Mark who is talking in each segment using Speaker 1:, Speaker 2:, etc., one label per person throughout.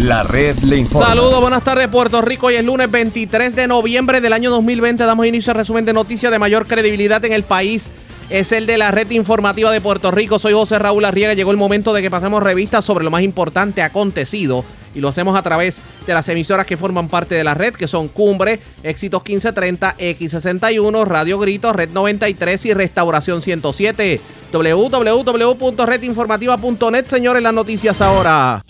Speaker 1: La red le informa.
Speaker 2: Saludos, buenas tardes Puerto Rico. Hoy es lunes 23 de noviembre del año 2020. Damos inicio al resumen de noticias de mayor credibilidad en el país. Es el de la red informativa de Puerto Rico. Soy José Raúl Arriaga. Llegó el momento de que pasemos revistas sobre lo más importante acontecido. Y lo hacemos a través de las emisoras que forman parte de la red, que son Cumbre, Éxitos 1530, X61, Radio Grito, Red 93 y Restauración 107. www.redinformativa.net, señores, las noticias ahora.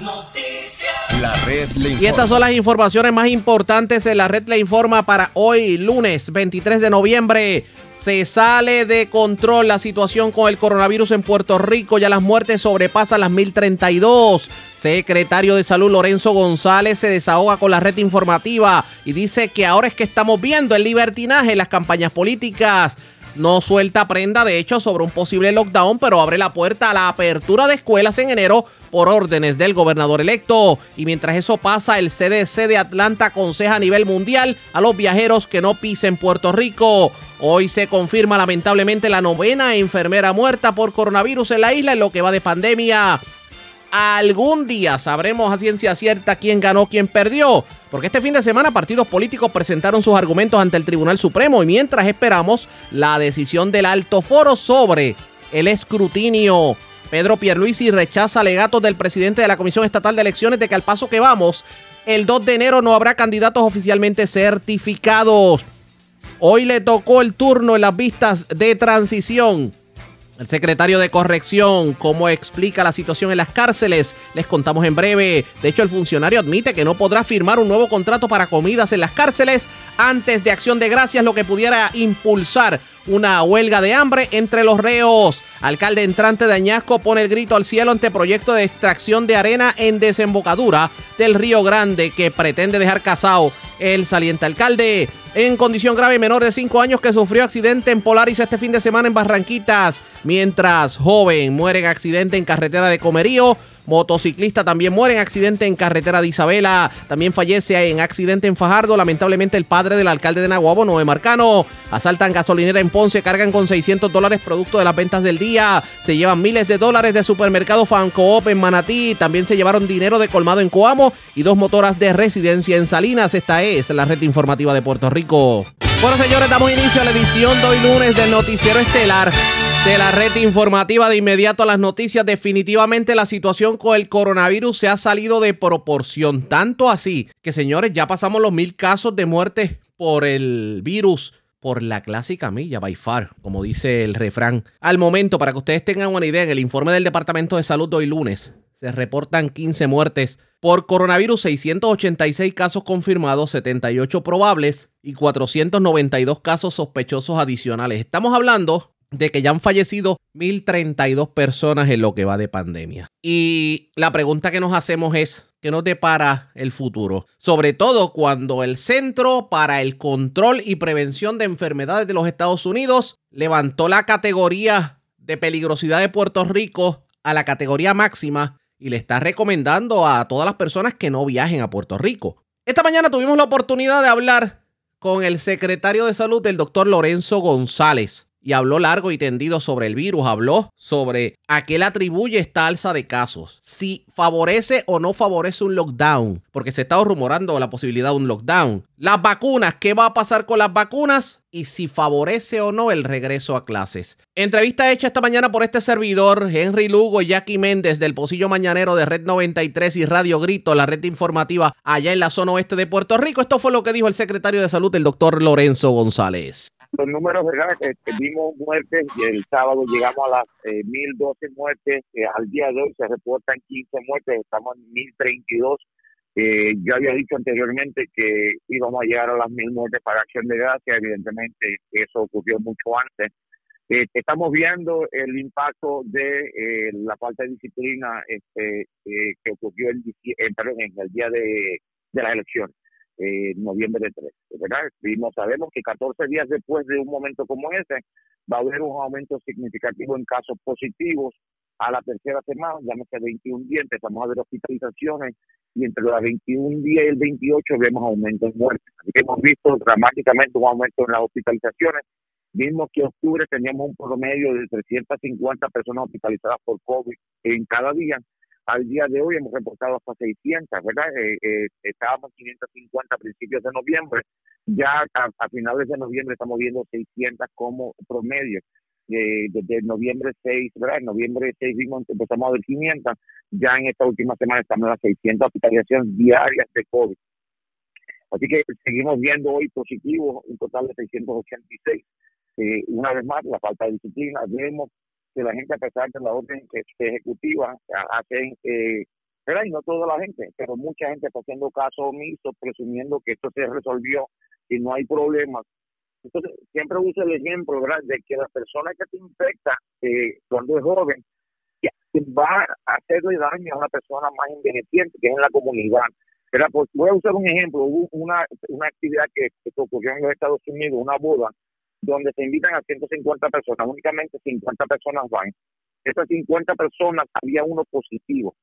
Speaker 3: Las noticias.
Speaker 1: La red le informa.
Speaker 2: Y estas son las informaciones más importantes en la red le informa para hoy, lunes 23 de noviembre. Se sale de control la situación con el coronavirus en Puerto Rico. Ya las muertes sobrepasan las 1032. Secretario de Salud Lorenzo González se desahoga con la red informativa y dice que ahora es que estamos viendo el libertinaje en las campañas políticas. No suelta prenda, de hecho, sobre un posible lockdown, pero abre la puerta a la apertura de escuelas en enero por órdenes del gobernador electo. Y mientras eso pasa, el CDC de Atlanta aconseja a nivel mundial a los viajeros que no pisen Puerto Rico. Hoy se confirma lamentablemente la novena enfermera muerta por coronavirus en la isla en lo que va de pandemia. Algún día sabremos a ciencia cierta quién ganó, quién perdió. Porque este fin de semana partidos políticos presentaron sus argumentos ante el Tribunal Supremo y mientras esperamos la decisión del alto foro sobre el escrutinio. Pedro Pierluisi rechaza alegatos del presidente de la Comisión Estatal de Elecciones de que al paso que vamos, el 2 de enero no habrá candidatos oficialmente certificados. Hoy le tocó el turno en las vistas de transición. El secretario de Corrección, cómo explica la situación en las cárceles, les contamos en breve. De hecho, el funcionario admite que no podrá firmar un nuevo contrato para comidas en las cárceles antes de acción de gracias, lo que pudiera impulsar una huelga de hambre entre los reos. Alcalde entrante de Añasco pone el grito al cielo ante proyecto de extracción de arena en desembocadura del Río Grande que pretende dejar casado el saliente alcalde. En condición grave, menor de 5 años que sufrió accidente en Polaris este fin de semana en Barranquitas. Mientras joven muere en accidente en carretera de Comerío. Motociclista también muere en accidente en carretera de Isabela. También fallece en accidente en Fajardo. Lamentablemente el padre del alcalde de Nahuabo, Noé Marcano. Asaltan gasolinera en Ponce, cargan con 600 dólares producto de las ventas del día. Se llevan miles de dólares de supermercado Fancoop en Manatí. También se llevaron dinero de colmado en Coamo y dos motoras de residencia en Salinas. Esta es la red informativa de Puerto Rico. Bueno, señores, damos inicio a la edición de hoy lunes del Noticiero Estelar de la red informativa de inmediato a las noticias. Definitivamente la situación con el coronavirus se ha salido de proporción. Tanto así que, señores, ya pasamos los mil casos de muerte por el virus. Por la clásica milla, by far, como dice el refrán. Al momento, para que ustedes tengan una idea, en el informe del Departamento de Salud de hoy lunes se reportan 15 muertes por coronavirus, 686 casos confirmados, 78 probables y 492 casos sospechosos adicionales. Estamos hablando de que ya han fallecido 1.032 personas en lo que va de pandemia. Y la pregunta que nos hacemos es, ¿qué nos depara el futuro? Sobre todo cuando el Centro para el Control y Prevención de Enfermedades de los Estados Unidos levantó la categoría de peligrosidad de Puerto Rico a la categoría máxima y le está recomendando a todas las personas que no viajen a Puerto Rico. Esta mañana tuvimos la oportunidad de hablar con el secretario de salud, el doctor Lorenzo González y habló largo y tendido sobre el virus, habló sobre a qué le atribuye esta alza de casos, si favorece o no favorece un lockdown, porque se está rumorando la posibilidad de un lockdown. Las vacunas, ¿qué va a pasar con las vacunas? Y si favorece o no el regreso a clases. Entrevista hecha esta mañana por este servidor, Henry Lugo Jackie Méndez del Pocillo Mañanero de Red 93 y Radio Grito, la red informativa allá en la zona oeste de Puerto Rico. Esto fue lo que dijo el secretario de salud, el doctor Lorenzo González
Speaker 4: los números, ¿verdad? Que vimos muertes y el sábado llegamos a las eh, 1012 muertes, eh, al día de hoy se reportan 15 muertes, estamos en 1032. Eh, yo había dicho anteriormente que íbamos a llegar a las mil muertes para acción de gracia, evidentemente eso ocurrió mucho antes. Eh, estamos viendo el impacto de eh, la falta de disciplina este, eh, que ocurrió el, en el día de, de las elecciones eh, noviembre 3, ¿verdad? Y no sabemos que 14 días después de un momento como ese va a haber un aumento significativo en casos positivos a la tercera semana, llámese 21 días, empezamos a ver hospitalizaciones y entre los 21 días y el 28 vemos aumento en muertes. Así que hemos visto dramáticamente un aumento en las hospitalizaciones. Vimos que en octubre teníamos un promedio de 350 personas hospitalizadas por COVID en cada día Al día de hoy hemos reportado hasta 600, ¿verdad? Eh, eh, estábamos en 550 a principios de noviembre, ya a, finales de noviembre estamos viendo 600 como promedio. Eh, desde noviembre 6, ¿verdad? En noviembre 6 vimos, empezamos a ver 500, ya en esta última semana estamos en las 600 hospitalizaciones diarias de COVID. Así que seguimos viendo hoy positivos, un total de 686. Eh, una vez más, la falta de disciplina. Vemos que la gente, a pesar de la orden ejecutiva, hacen, eh, y no toda la gente, pero mucha gente está haciendo caso omiso, presumiendo que esto se resolvió y no hay problemas. Entonces, siempre uso el ejemplo, ¿verdad?, de que la persona que te infecta eh, cuando es joven va a hacerle daño a una persona más envejeciente que es en la comunidad. Pues, voy a usar un ejemplo, hubo una, una actividad que, que ocurrió en los Estados Unidos, una boda, donde se invitan a 150 personas, únicamente 50 personas van. Esas 50 personas había uno positivo.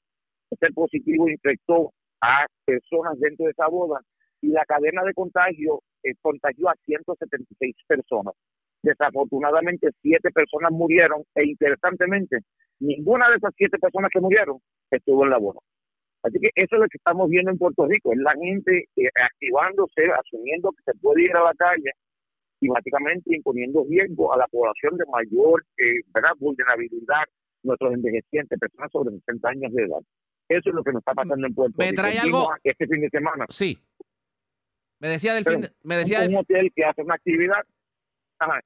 Speaker 4: Ese positivo infectó a personas dentro de esa boda y la cadena de contagio eh, contagió a 176 personas. Desafortunadamente, siete personas murieron e interesantemente, ninguna de esas siete personas que murieron estuvo en la boda. Así que eso es lo que estamos viendo en Puerto Rico, es la gente eh, activándose, asumiendo que se puede ir a la calle y básicamente imponiendo riesgo a la población de mayor eh, ¿verdad? vulnerabilidad, nuestros envejecientes, personas sobre 60 años de edad. Eso es lo que nos está pasando en Puerto
Speaker 2: Rico. ¿Me trae algo?
Speaker 4: Este fin de semana.
Speaker 2: Sí. Me decía del fin de, me decía
Speaker 4: un, hotel que hace una actividad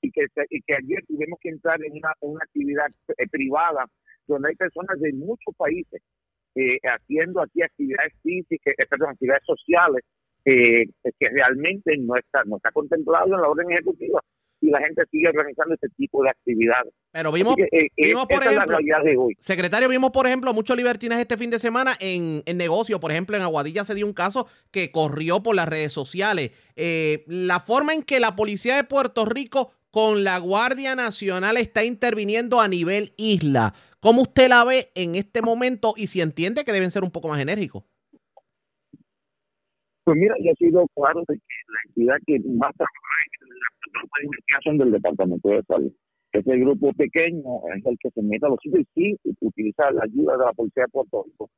Speaker 4: y, que, y que ayer tuvimos que entrar en una, una actividad eh, privada donde hay personas de muchos países eh, haciendo aquí actividades físicas, eh, perdón, actividades sociales eh, que realmente no está, no está contemplado en la orden ejecutiva y la gente sigue organizando este tipo de actividades.
Speaker 2: Pero vimos, vimos por ejemplo, secretario, vimos por ejemplo muchos libertines este fin de semana en, en negocio. Por ejemplo, en Aguadilla se dio un caso que corrió por las redes sociales. la forma en que la policía de Puerto Rico con la Guardia Nacional está interviniendo a nivel isla. ¿Cómo usted la ve en este momento y si entiende que deben ser un poco más enérgicos?
Speaker 4: Pues mira, yo he sido claro de que la entidad que más trabaja es la investigación del Departamento de Salud. Ese grupo pequeño es el que se mete a los sitios y utiliza la ayuda de la Policía de Puerto Rico.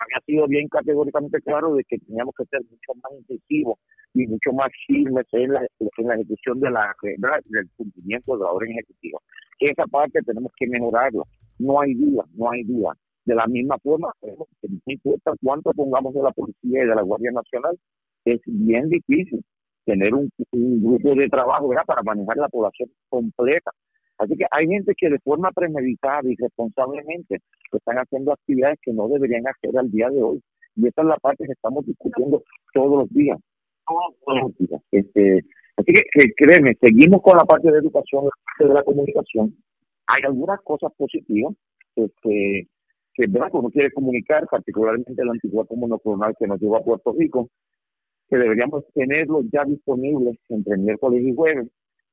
Speaker 4: Había sido bien categóricamente claro de que teníamos que ser mucho más intensivos y mucho más firmes en la, en la ejecución de la, del cumplimiento de la orden ejecutiva. Esa parte tenemos que mejorarlo no hay duda, no hay duda. De la misma forma, no importa cuánto pongamos de la policía y de la Guardia Nacional, es bien difícil tener un, grupo de trabajo para manejar la población completa. Así que hay gente que de forma premeditada y responsablemente están haciendo actividades que no deberían hacer al día de hoy. Y esta es la parte que estamos discutiendo todos los días. Todos los días. Este, así que, que créeme, seguimos con la parte de educación, la parte de la comunicación, hay algunas cosas positivas este, que ¿verdad? uno quiere comunicar, particularmente el antigua monoclonal que nos llevó a Puerto Rico, que deberíamos tenerlo ya disponibles entre miércoles y jueves.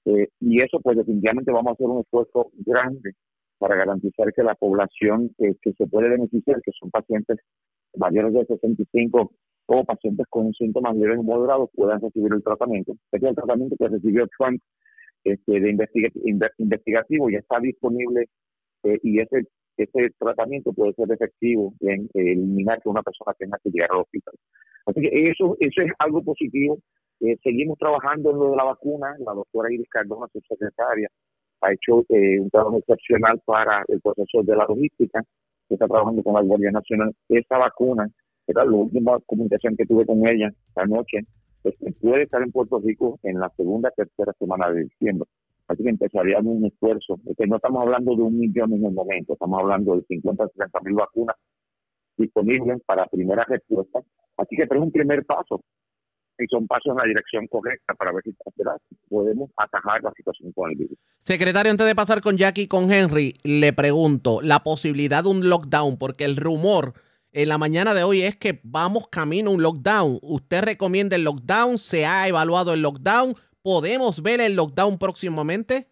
Speaker 4: Eh, y eso, pues, definitivamente vamos a hacer un esfuerzo grande para garantizar que la población que se puede beneficiar, que son pacientes mayores de 65 o pacientes con síntomas leves o moderados, puedan recibir el tratamiento. Este es el tratamiento que recibió Trump este, de investigativo ya está disponible eh, y ese ese tratamiento puede ser efectivo en eliminar que una persona tenga que llegar al hospital. Así que eso eso es algo positivo. Eh, seguimos trabajando en lo de la vacuna. La doctora Iris Cardona, su secretaria, ha hecho eh, un trabajo excepcional para el proceso de la logística. Está trabajando con la Guardia Nacional. Esta vacuna, era la última comunicación que tuve con ella anoche, pues, puede estar en Puerto Rico en la segunda, tercera semana de diciembre. Así que empezaríamos un esfuerzo. que no estamos hablando de un millón en el momento, estamos hablando de 50, 60 mil vacunas disponibles para primera respuesta. Así que es un primer paso y son pasos en la dirección correcta para ver si podemos atajar la situación con el virus.
Speaker 2: Secretario, antes de pasar con Jackie y con Henry, le pregunto la posibilidad de un lockdown, porque el rumor en la mañana de hoy es que vamos camino a un lockdown. ¿Usted recomienda el lockdown? ¿Se ha evaluado el lockdown? ¿Podemos ver el lockdown próximamente?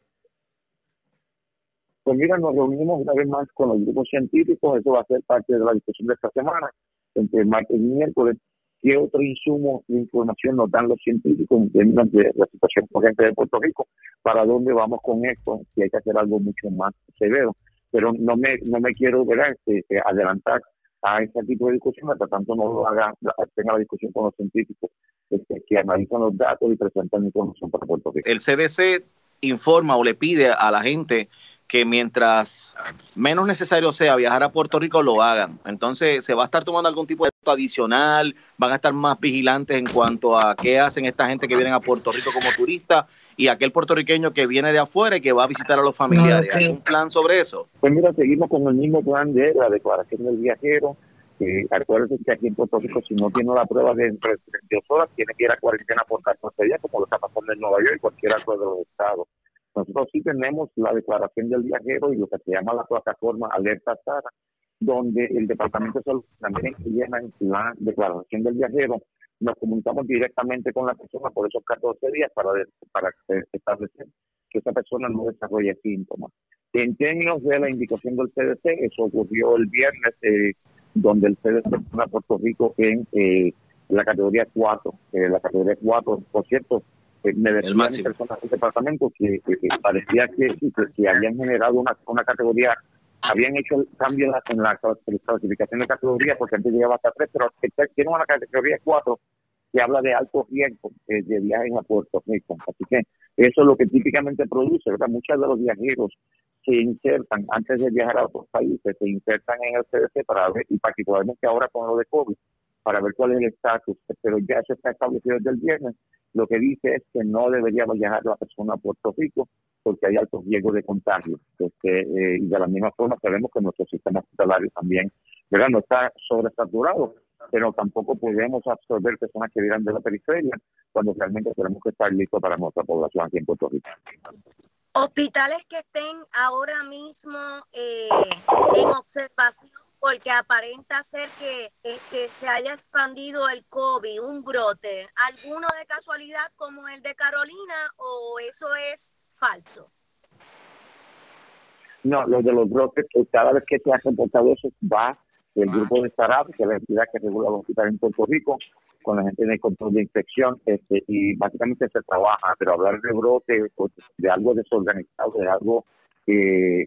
Speaker 4: Pues mira, nos reunimos una vez más con los grupos científicos, eso va a ser parte de la discusión de esta semana, entre martes y miércoles. ¿Qué otro insumo de información nos dan los científicos en términos de la situación corriente de Puerto Rico? ¿Para dónde vamos con esto? Si hay que hacer algo mucho más severo. Pero no me, no me quiero. Este, adelantar a ese tipo de discusión hasta tanto no lo haga, tenga la discusión con los científicos este, que analizan los datos y presentan información para Puerto Rico.
Speaker 5: El CDC informa o le pide a la gente que mientras menos necesario sea viajar a Puerto Rico, lo hagan. Entonces, ¿se va a estar tomando algún tipo de adicional? ¿Van a estar más vigilantes en cuanto a qué hacen esta gente que viene a Puerto Rico como turista y aquel puertorriqueño que viene de afuera y que va a visitar a los familiares? ¿Hay un plan sobre eso?
Speaker 4: Pues mira, seguimos con el mismo plan de la declaración del viajero. Eh, acuérdense que aquí en Puerto Rico, si no tiene la prueba de entre 32 horas, tiene que ir a cuarentena por 14 días, como lo está pasando en Nueva York y cualquier otro de los estados. Nosotros sí tenemos la declaración del viajero y lo que se llama la plataforma Alerta SARA, donde el Departamento de Salud también llena la declaración del viajero. Nos comunicamos directamente con la persona por esos 14 días para, para establecer que esa persona no desarrolle síntomas. En términos de la indicación del CDC, eso ocurrió el viernes, eh, donde el CDC pone a Puerto Rico en eh, la categoría 4. Eh, la categoría 4, por cierto, me decían personas del departamento que, parecía que, que, habían generado una, una categoría, habían hecho el cambio en la, clasificación de categoría, porque antes llegaba hasta tres, pero tiene una categoría cuatro que habla de alto riesgo de viajes a Puerto Rico. Así que eso es lo que típicamente produce, ¿verdad? Muchos de los viajeros se insertan antes de viajar a otros países, se insertan en el CDC para ver, y particularmente ahora con lo de COVID, para ver cuál es el estatus, pero ya se está establecido desde el viernes lo que dice es que no debería viajar la persona a Puerto Rico porque hay alto riesgo de contagio. Este, eh, de la misma forma sabemos que nuestro sistema hospitalario también ¿verdad? no está sobresaturado, pero tampoco podemos absorber personas que vivan de la periferia cuando realmente tenemos que estar listos para nuestra población aquí en Puerto Rico.
Speaker 6: Hospitales que estén ahora mismo eh, en observación porque aparenta ser que, se haya expandido el COVID, un brote, alguno de casualidad como el de Carolina o eso es falso.
Speaker 4: No, lo de los brotes, cada vez que se ha reportado eso, va el grupo de SARAP, que es la entidad que regula los hospitales en Puerto Rico, con la gente en el control de infección, este, y básicamente se trabaja, pero hablar de brote, de algo desorganizado, de algo eh,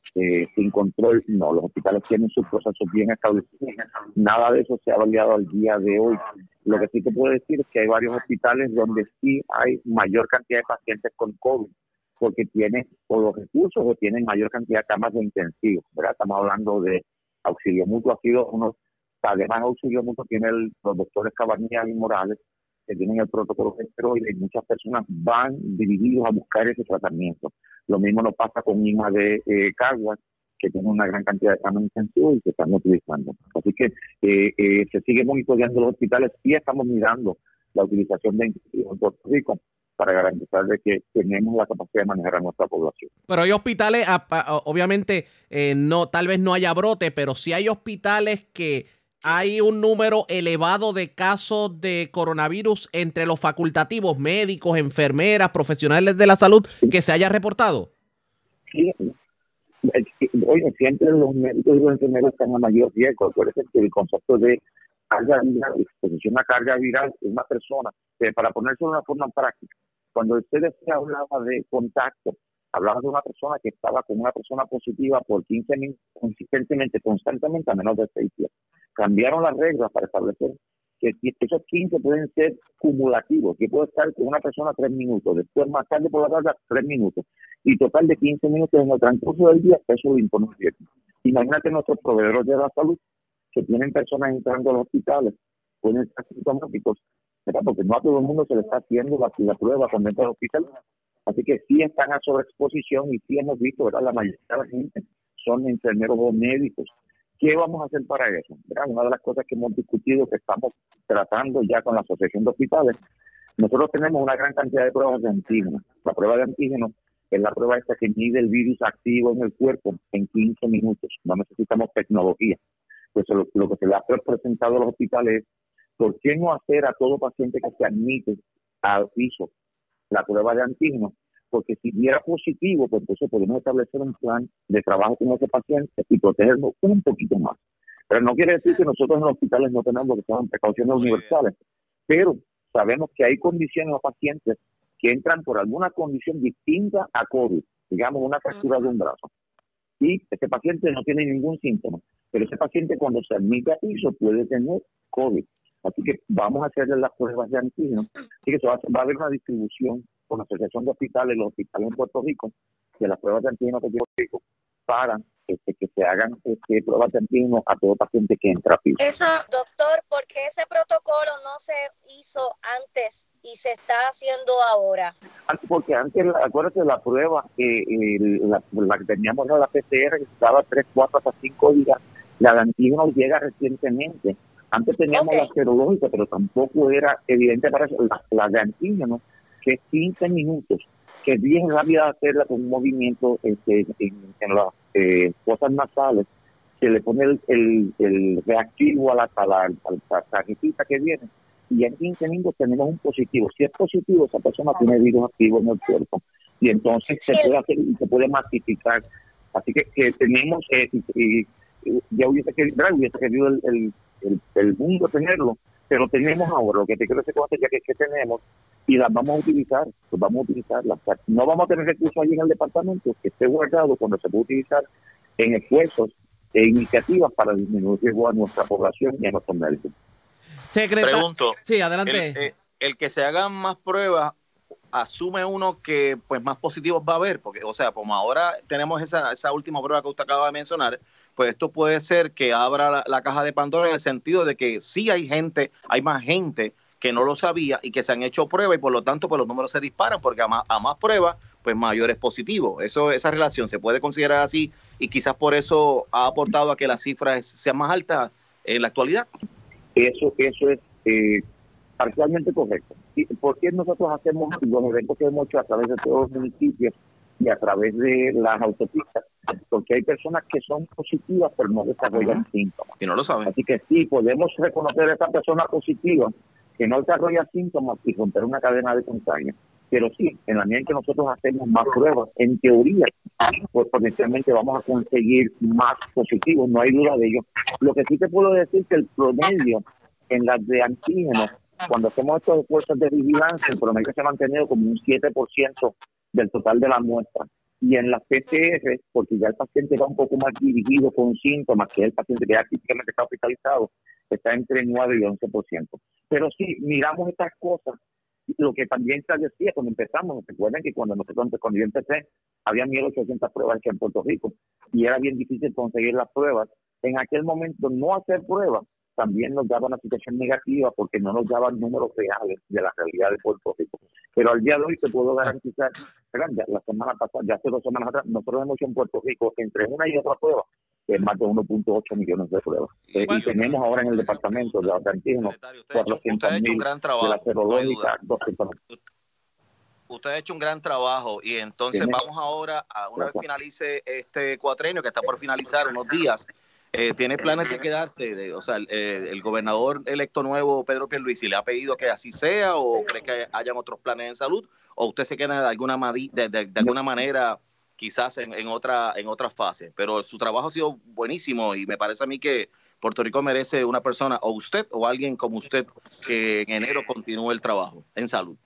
Speaker 4: sin control, no, los hospitales tienen sus procesos bien establecidos, nada de eso se ha validado al día de hoy. Lo que sí te puedo decir es que hay varios hospitales donde sí hay mayor cantidad de pacientes con COVID, porque tienen o los recursos o tienen mayor cantidad de camas de intensivos, ¿verdad? Estamos hablando de auxilio mutuo, ha sido uno, además auxilio mutuo tiene los doctores Cabanillas y Morales, que tienen el protocolo de esteroides y muchas personas van divididos a buscar ese tratamiento. Lo mismo nos pasa con IMA de eh, Caguas, que tiene una gran cantidad de camas intensivos y se están utilizando. Así que eh, eh, se sigue monitoreando los hospitales y estamos mirando la utilización de intensivos en Puerto Rico para garantizar de que tenemos la capacidad de manejar a nuestra población.
Speaker 2: Pero hay hospitales, obviamente, eh, no, tal vez no haya brote, pero sí hay hospitales que hay un número elevado de casos de coronavirus entre los facultativos, médicos, enfermeras, profesionales de la salud que se haya reportado?
Speaker 4: Sí. Oye, siempre los médicos y los enfermeros están a mayor riesgo. Acuérdense que el concepto de carga viral, exposición a carga viral es una persona, que para ponerse de una forma práctica, cuando ustedes se hablaba de contacto, hablaba de una persona que estaba con una persona positiva por 15 minutos consistentemente, constantemente, a menos de 6 días. Cambiaron las reglas para establecer que esos 15 pueden ser cumulativos, que puede estar con una persona tres minutos, después más tarde por la tarde tres minutos, y total de 15 minutos en el transcurso del día, eso lo impone Imagínate nuestros proveedores de la salud que tienen personas entrando a los hospitales, pueden estar sintomáticos, porque no a todo el mundo se le está haciendo la, prueba con del hospital. Así que sí están a sobreexposición y sí hemos visto, ¿verdad? La mayoría de la gente son enfermeros o médicos ¿Qué vamos a hacer para eso? Una de las cosas que hemos discutido, que estamos tratando ya con la Asociación de Hospitales, nosotros tenemos una gran cantidad de pruebas de antígenos. La prueba de antígenos es la prueba esta que mide el virus activo en el cuerpo en 15 minutos. No necesitamos tecnología. Pues lo, lo que se le ha presentado a los hospitales es, ¿por qué no hacer a todo paciente que se admite al piso la prueba de antígenos porque si diera positivo, pues entonces podemos establecer un plan de trabajo con ese paciente y protegerlo un poquito más. Pero no quiere decir que nosotros en los hospitales no tenemos lo que son precauciones universales, pero sabemos que hay condiciones o pacientes que entran por alguna condición distinta a COVID, digamos una fractura de un brazo, y este paciente no tiene ningún síntoma, Pero ese paciente cuando se admite a piso puede tener COVID. Así que vamos a hacerle las pruebas de antígenos. Así que se va, a- va a haber una distribución con la Asociación de Hospitales, los hospitales en Puerto Rico, de las pruebas de antígenos de Puerto Rico, para este, que se hagan este, pruebas de antígenos a todo paciente que entra a piso.
Speaker 6: Eso, doctor, porque ese protocolo no se hizo antes y se está haciendo ahora.
Speaker 4: Antes- Porque antes, acuérdate, la prueba, eh, eh, la, la que teníamos era la PCR, que estaba 3, 4 hasta 5 días, la de antígenos llega recientemente. Antes teníamos la serológica, pero tampoco era evidente para eso. La, la de antígenos, que es 15 minutos, que es bien rápida hacerla con un movimiento este, en, en las eh, nasales, se le pone el, el, el reactivo a la, a la, a la que viene y en 15 minutos tenemos un positivo. Si es positivo, esa persona tiene virus activo en el cuerpo y entonces se puede hacer y se puede masificar. Así que, que tenemos, eh, y, y- y ya hubiese querido, hubiese querido el, el, el, el mundo tenerlo, pero tenemos ahora, lo que te quiero decir con esto ya que, que tenemos y las vamos a utilizar, pues vamos a utilizarlas. O sea, no vamos a tener recursos allí en el departamento que esté guardado cuando se puede utilizar en esfuerzos e iniciativas para disminuir el riesgo a nuestra población y a nuestros médicos.
Speaker 2: Secretario.
Speaker 5: Pregunto,
Speaker 2: Sí,
Speaker 5: el,
Speaker 2: adelante.
Speaker 5: eh, el que se hagan más pruebas, asume uno que pues más positivos va a haber, porque, o sea, como ahora tenemos esa, esa última prueba que usted acaba de mencionar, pues esto puede ser que abra la, caja de Pandora en el sentido de que sí hay gente, hay más gente que no lo sabía y que se han hecho pruebas y por lo tanto pues los números se disparan porque a más, a más pruebas pues mayor es positivo. Eso, esa relación se puede considerar así y quizás por eso ha aportado a que las cifras sean más altas en la actualidad.
Speaker 4: Eso, eso es eh, parcialmente correcto. ¿Y ¿Por qué nosotros hacemos los eventos que hemos hecho a través de todos los municipios y a través de las autopistas? Porque hay personas que son positivas pero no desarrollan síntomas.
Speaker 5: Y no lo saben.
Speaker 4: Así que sí, podemos reconocer a esa persona positiva que no desarrolla síntomas y romper una cadena de contagio. Pero sí, en la medida en que nosotros hacemos más pruebas, en teoría, pues potencialmente vamos a conseguir más positivos, no hay duda de ello. Lo que sí te puedo decir que el promedio en las de antígenos, cuando hacemos estos esfuerzos de vigilancia, el promedio se ha mantenido como un 7% del total de la muestra. Y en las PCR, porque ya el paciente va un poco más dirigido con síntomas, que es el paciente que ya típicamente está hospitalizado, está entre 9 y 11%. Pero sí, miramos estas cosas. Lo que también se decía cuando empezamos, recuerden que cuando nosotros cuando yo empecé, había 1.800 pruebas aquí en Puerto Rico y era bien difícil conseguir las pruebas. En aquel momento, no hacer pruebas también nos daba una situación negativa porque no nos daban números reales de la realidad de Puerto Rico. Pero al día de hoy te puedo garantizar. Ya la semana pasada, ya hace dos semanas atrás, nosotros hemos hecho en Puerto Rico entre una y otra prueba eh, más de 1.8 millones de pruebas. Eh, y tenemos ahora en el departamento de
Speaker 5: usted ha hecho, usted ha
Speaker 4: 400
Speaker 5: hecho un
Speaker 4: mil
Speaker 5: gran
Speaker 4: de
Speaker 5: trabajo.
Speaker 4: la
Speaker 5: no
Speaker 4: serológica. 200
Speaker 5: Usted ha hecho un gran trabajo y entonces
Speaker 4: Tiene-
Speaker 5: vamos ahora, a una vez finalice este cuatrenio que está por finalizar unos días, eh, ¿tiene planes de quedarte? De- o sea, el, eh, el gobernador electo nuevo, Pedro Pierluisi, ¿le ha pedido que así sea o cree que hayan otros planes en salud? ¿O usted se queda de alguna, de, de- alguna manera quizás en, en otra en otra fase? Pero su trabajo ha sido buenísimo y me parece a mí que Puerto Rico merece una persona, o usted o alguien como usted, que en enero continúe el trabajo en salud.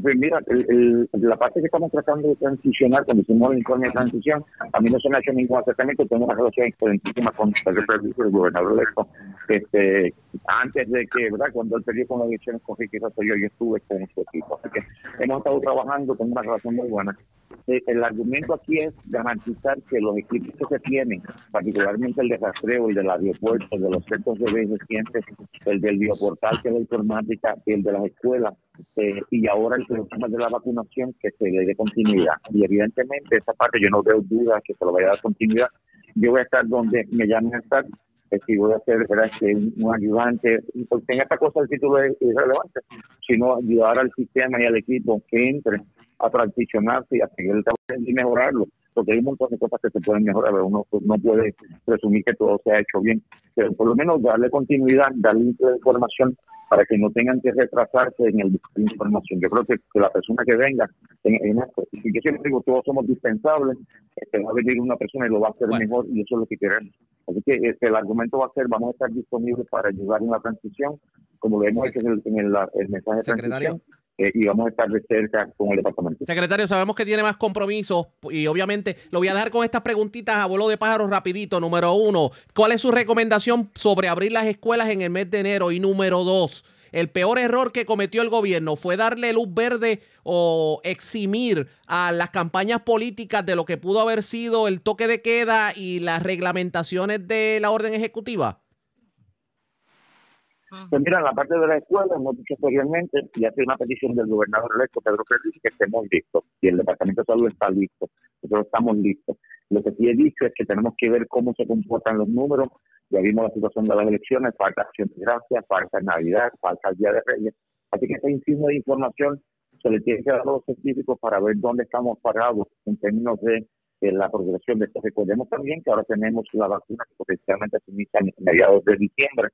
Speaker 4: Pues mira, el- el- la parte que estamos tratando de transicionar, cuando hicimos el informe de transición, a mí no se me ha hecho ningún acercamiento, tengo una relación excelentísima con el gobernador electo, este, antes de que, ¿verdad? Cuando él perdió con las elecciones con Ricky Rosselló, yo estuve con su equipo, así que hemos estado trabajando con una relación muy buena. Eh, El argumento aquí es garantizar que los equipos que se tienen, particularmente el de rastreo, el del aeropuerto, el de los centros de envejecientes, el del bioportal, que es la informática, el de las escuelas, eh, y ahora el programa de la vacunación, que se le dé continuidad. Y evidentemente esa parte yo no veo duda que se lo vaya a dar continuidad. Yo voy a estar donde me llamen a estar, eh, si voy a ser este, un, un ayudante, porque en esta cosa el título es irrelevante, sino ayudar al sistema y al equipo que entre a transicionarse y a seguir el trabajo y mejorarlo, porque hay un montón de cosas que se pueden mejorar, pero uno pues, no puede presumir que todo se ha hecho bien, pero por lo menos darle continuidad, darle información para que no tengan que retrasarse en el información. Yo creo que, que la persona que venga en, en esto, yo siempre digo, todos somos dispensables, este, va a venir una persona y lo va a hacer
Speaker 2: Bueno.
Speaker 4: mejor y eso es lo que queremos. Así que este, el argumento va a ser, vamos a estar disponibles para ayudar en la transición, como lo hemos hecho en el, en el, el mensaje de transición, eh, y vamos a estar de cerca con el departamento.
Speaker 2: Secretario, sabemos que tiene más compromisos y obviamente lo voy a dejar con estas preguntitas a vuelo de pájaros rapidito. Número uno, ¿cuál es su recomendación sobre abrir las escuelas en el mes de enero? Y número dos, el peor error que cometió el gobierno fue darle luz verde o eximir a las campañas políticas de lo que pudo haber sido el toque de queda y las reglamentaciones de la orden ejecutiva.
Speaker 4: Pues mira, en la parte de la escuela, hemos dicho anteriormente, y hace una petición del gobernador electo, Pedro Pérez, que estemos listos. Y el Departamento de Salud está listo. Nosotros estamos listos. Lo que sí he dicho es que tenemos que ver cómo se comportan los números. Ya vimos la situación de las elecciones, falta acción de gracia, falta Navidad, falta el Día de Reyes. Así que este insigne de información se le tiene que dar a los científicos para ver dónde estamos parados en términos de eh, la progresión de esto. Recordemos también que ahora tenemos la vacuna que potencialmente se inicia a mediados de diciembre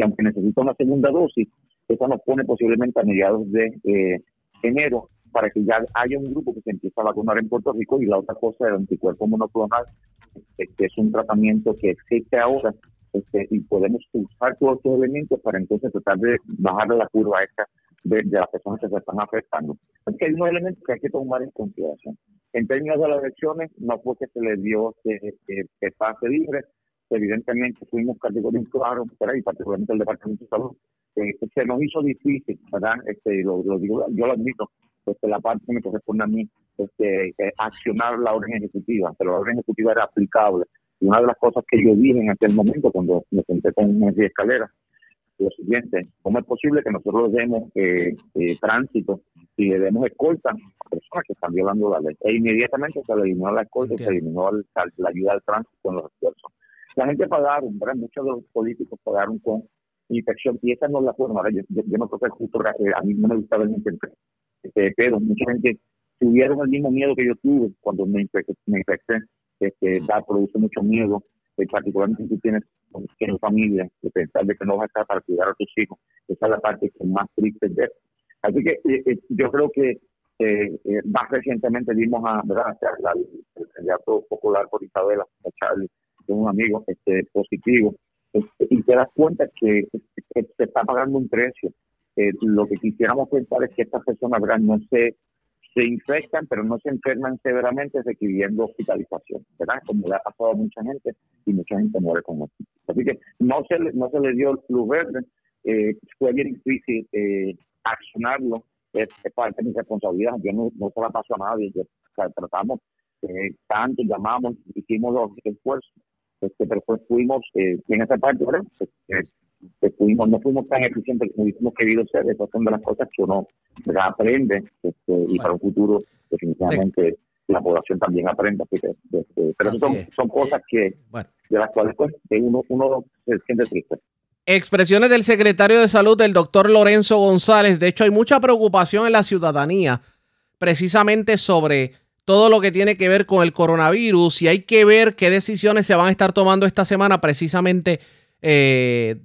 Speaker 4: y aunque necesita una segunda dosis, eso nos pone posiblemente a mediados de eh, enero para que ya haya un grupo que se empiece a vacunar en Puerto Rico y la otra cosa del anticuerpo monoclonal, este, que es un tratamiento que existe ahora este, y podemos usar todos estos elementos para entonces tratar de bajar la curva esta de, las personas que se están afectando. Es que hay unos elementos que hay que tomar en consideración. En términos de las elecciones, no fue que se le dio que, que, pase libre, evidentemente fuimos categóricos claros, y particularmente el Departamento de Salud, eh, se nos hizo difícil, ¿verdad? Este, lo, digo, yo lo admito, pues la parte que me corresponde a mí, este, accionar la orden ejecutiva, pero la orden ejecutiva era aplicable. Y una de las cosas que yo dije en aquel momento, cuando me senté con Henry Escalera, lo siguiente, ¿cómo es posible que nosotros demos eh, eh, tránsito y le demos escolta a personas que están violando la ley? E inmediatamente se le eliminó la escolta y se eliminó la ayuda al tránsito con los esfuerzos. La gente pagaron, ¿verdad? muchos de los políticos pagaron con infección y esa no es la forma. Yo, yo, no creo que es justo, eh, a mí no me gustaba el este, pero mucha gente tuvieron el mismo miedo que yo tuve cuando me infecté. Me infecté este, da, produce mucho miedo, eh, particularmente si tú tienes, tienes familia, de pensar de que no vas a estar para cuidar a tus hijos. Esa es la parte que más triste ver. Así que eh, yo creo que más recientemente vimos a, ¿verdad? el candidato popular por Isabela, a Charlie, un amigo este, positivo, este, y te das cuenta que, se está pagando un precio. Eh, lo que quisiéramos pensar es que estas personas no se, se infectan, pero no se enferman severamente requiriendo hospitalización, ¿verdad? Como le ha pasado a mucha gente y mucha gente muere con esto. Así que no se no se le dio luz verde, eh, fue bien difícil eh, accionarlo, es, parte de mi responsabilidad, yo no, no se la paso a nadie, yo, tratamos eh, tanto, llamamos, hicimos los esfuerzos, este, pero pues fuimos eh, en esa parte, ¿verdad? Pues, fuimos, no fuimos tan eficientes como hubiésemos querido ser. Esas son de las cosas que uno aprende este, y para un futuro definitivamente la población también aprende. Así que, este, pero son, son cosas que de las cuales pues, uno, uno se siente triste.
Speaker 2: Expresiones del secretario de salud, del doctor Lorenzo González. De hecho, hay mucha preocupación en la ciudadanía precisamente sobre todo lo que tiene que ver con el coronavirus y hay que ver qué decisiones se van a estar tomando esta semana precisamente eh,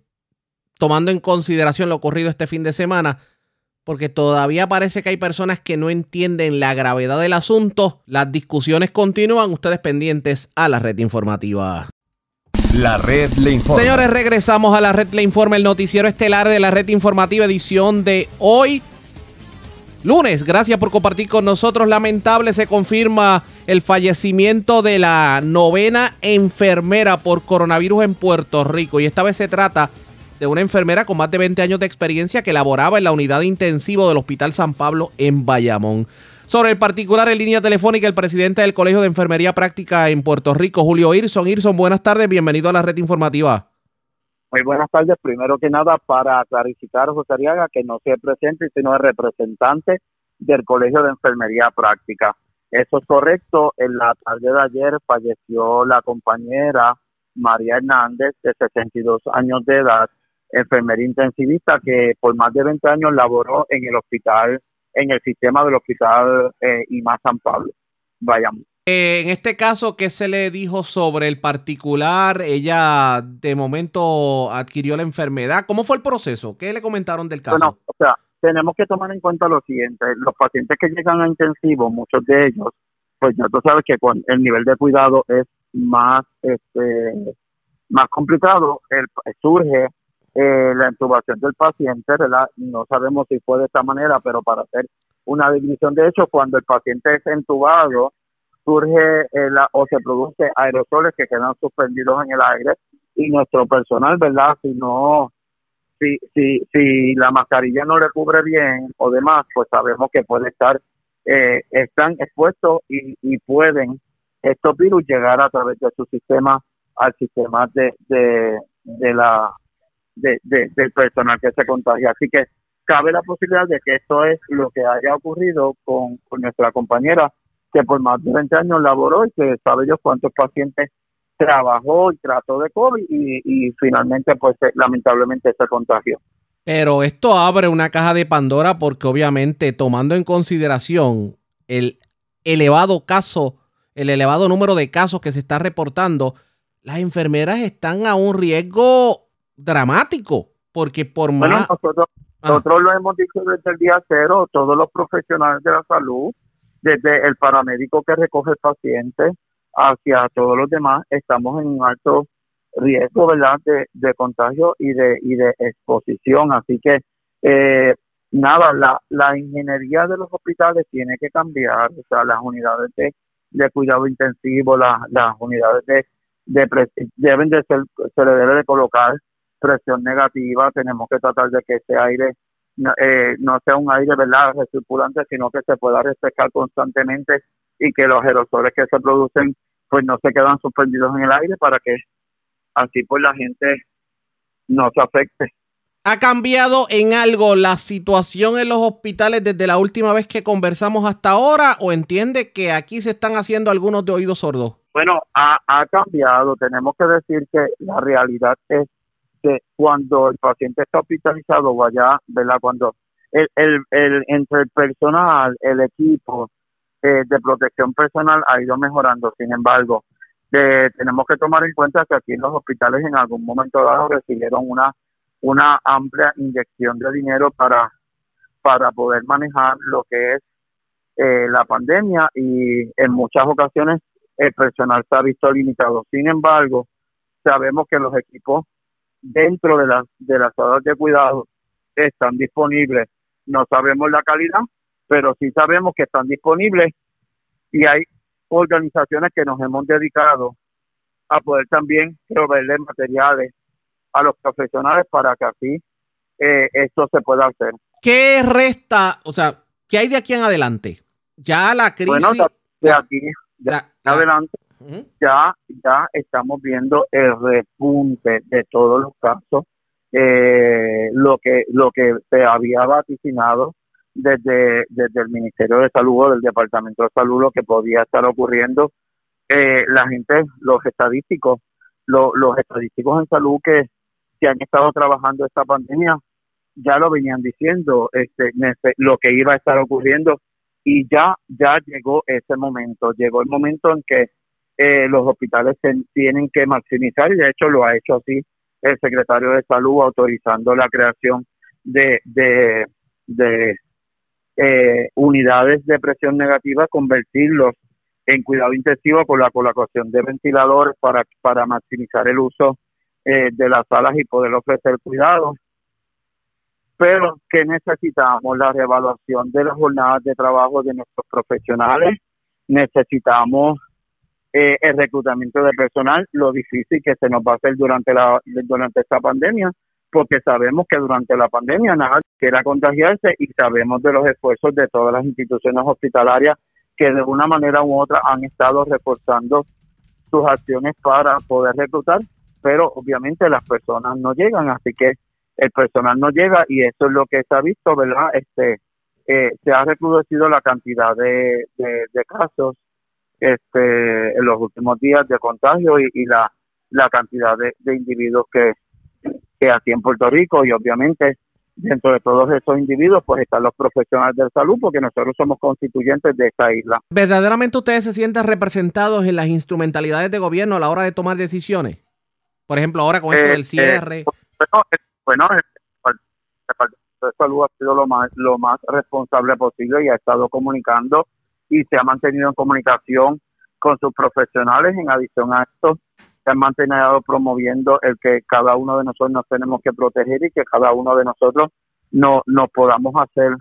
Speaker 2: tomando en consideración lo ocurrido este fin de semana, porque todavía parece que hay personas que no entienden la gravedad del asunto. Las discusiones continúan, ustedes pendientes a la red informativa.
Speaker 1: La red le informa.
Speaker 2: Señores, regresamos a la red le informa, el noticiero estelar de la red informativa edición de hoy lunes. Gracias por compartir con nosotros. Lamentable se confirma el fallecimiento de la novena enfermera por coronavirus en Puerto Rico. Y esta vez se trata de una enfermera con más de 20 años de experiencia que laboraba en la unidad intensivo del Hospital San Pablo en Bayamón. Sobre el particular en línea telefónica, el presidente del Colegio de Enfermería Práctica en Puerto Rico, Julio Irson. Irson, buenas tardes, bienvenido a la red informativa.
Speaker 7: Muy buenas tardes. Primero que nada, para clarificar, José Ariaga, que no sea presente, sino el representante del Colegio de Enfermería Práctica. Eso es correcto. En la tarde de ayer falleció la compañera María Hernández, de 62 años de edad, enfermera intensivista, que por más de 20 años laboró en el hospital, en el sistema del hospital eh, IMA San Pablo. Vayamos.
Speaker 2: Eh, en este caso, ¿qué se le dijo sobre el particular? Ella de momento adquirió la enfermedad. ¿Cómo fue el proceso? ¿Qué le comentaron del caso?
Speaker 7: Bueno, o sea, tenemos que tomar en cuenta lo siguiente. Los pacientes que llegan a intensivo, muchos de ellos, pues ya tú sabes que con el nivel de cuidado es más, este, más complicado. El, surge eh, la intubación del paciente, ¿verdad? No sabemos si fue de esta manera, pero para hacer una división de hecho, cuando el paciente es entubado, surge eh, la- o se produce aerosoles que quedan suspendidos en el aire y nuestro personal, ¿verdad? Si no, si, si, si la mascarilla no le cubre bien o demás, pues sabemos que puede estar, eh, están expuestos y, y pueden estos virus llegar a través de su sistema al sistema de, de, de la de, de- del personal que se contagia. Así que cabe la posibilidad de que esto es lo que haya ocurrido con, con nuestra compañera que por más de 20 años laboró y que sabe Dios cuántos pacientes trabajó y trató de COVID y, y finalmente pues eh, lamentablemente se contagió.
Speaker 2: Pero esto abre una caja de Pandora porque obviamente tomando en consideración el elevado caso, el elevado número de casos que se está reportando, las enfermeras están a un riesgo dramático porque por
Speaker 7: Bueno,
Speaker 2: más...
Speaker 7: nosotros,
Speaker 2: Ah.
Speaker 7: nosotros lo hemos dicho desde el día cero, todos los profesionales de la salud, desde el paramédico que recoge el paciente hacia todos los demás, estamos en un alto riesgo, ¿verdad?, de, contagio y de, y de exposición. Así que, eh, nada, la, la ingeniería de los hospitales tiene que cambiar, o sea, las unidades de, cuidado intensivo, las, las unidades de, deben de ser, se le debe de colocar presión negativa, tenemos que tratar de que ese aire no, eh, no sea un aire verdad recirculante, sino que se pueda refrescar constantemente y que los aerosoles que se producen pues no se quedan suspendidos en el aire para que así pues la gente no se afecte.
Speaker 2: ¿Ha cambiado en algo la situación en los hospitales desde la última vez que conversamos hasta ahora o entiende que aquí se están haciendo algunos de oídos sordos?
Speaker 7: Bueno, ha, ha cambiado. Tenemos que decir que la realidad es que cuando el paciente está hospitalizado allá, ¿verdad? Cuando el, el, el, entre el personal, el equipo eh, de protección personal ha ido mejorando. Sin embargo, eh, tenemos que tomar en cuenta que aquí en los hospitales en algún momento dado recibieron una una amplia inyección de dinero para para poder manejar lo que es eh, la pandemia y en muchas ocasiones el personal se ha visto limitado. Sin embargo, sabemos que los equipos dentro de las de las salas de cuidado están disponibles. No sabemos la calidad, pero sí sabemos que están disponibles y hay organizaciones que nos hemos dedicado a poder también proveerle materiales a los profesionales para que así eh, esto se pueda hacer.
Speaker 2: ¿Qué resta? O sea, ¿qué hay de aquí en adelante? Ya la crisis...
Speaker 7: Bueno, de aquí de
Speaker 2: la-
Speaker 7: aquí ya ya estamos viendo el repunte de todos los casos. Eh, lo que lo que se había vaticinado desde desde el Ministerio de Salud o del Departamento de Salud lo que podía estar ocurriendo eh, la gente los estadísticos lo- los estadísticos en salud que, que han estado trabajando esta pandemia ya lo venían diciendo este lo que iba a estar ocurriendo. Y ya ya llegó ese momento llegó el momento en que eh, los hospitales se tienen que maximizar y de hecho lo ha hecho así el secretario de salud autorizando la creación de eh, unidades de presión negativa convertirlos en cuidado intensivo con la colocación de ventiladores para maximizar el uso eh, de las salas y poder ofrecer cuidados pero que necesitamos la reevaluación de las jornadas de trabajo de nuestros profesionales, necesitamos eh, el reclutamiento de personal, lo difícil que se nos va a hacer durante la durante esta pandemia, porque sabemos que durante la pandemia nadie quiera contagiarse y sabemos de los esfuerzos de todas las instituciones hospitalarias que de una manera u otra han estado reforzando sus acciones para poder reclutar, pero obviamente las personas no llegan, así que el personal no llega y eso es lo que se ha visto, ¿verdad? Este, eh, se ha recrudecido la cantidad de, de casos este, en los últimos días de contagio y, y la, la cantidad de, de individuos que, que aquí en Puerto Rico y obviamente dentro de todos esos individuos pues están los profesionales de salud porque nosotros somos constituyentes de esta isla.
Speaker 2: ¿Verdaderamente ustedes se sienten representados en las instrumentalidades de gobierno a la hora de tomar decisiones? Por ejemplo, ahora con esto
Speaker 7: Eh,
Speaker 2: del cierre.
Speaker 7: eh, bueno, eh, bueno, el Departamento de Salud ha sido lo más, lo más responsable posible y ha estado comunicando y se ha mantenido en comunicación con sus profesionales. En adición a esto, se han mantenido promoviendo el que cada uno de nosotros nos tenemos que proteger y que cada uno de nosotros no nos podamos hacer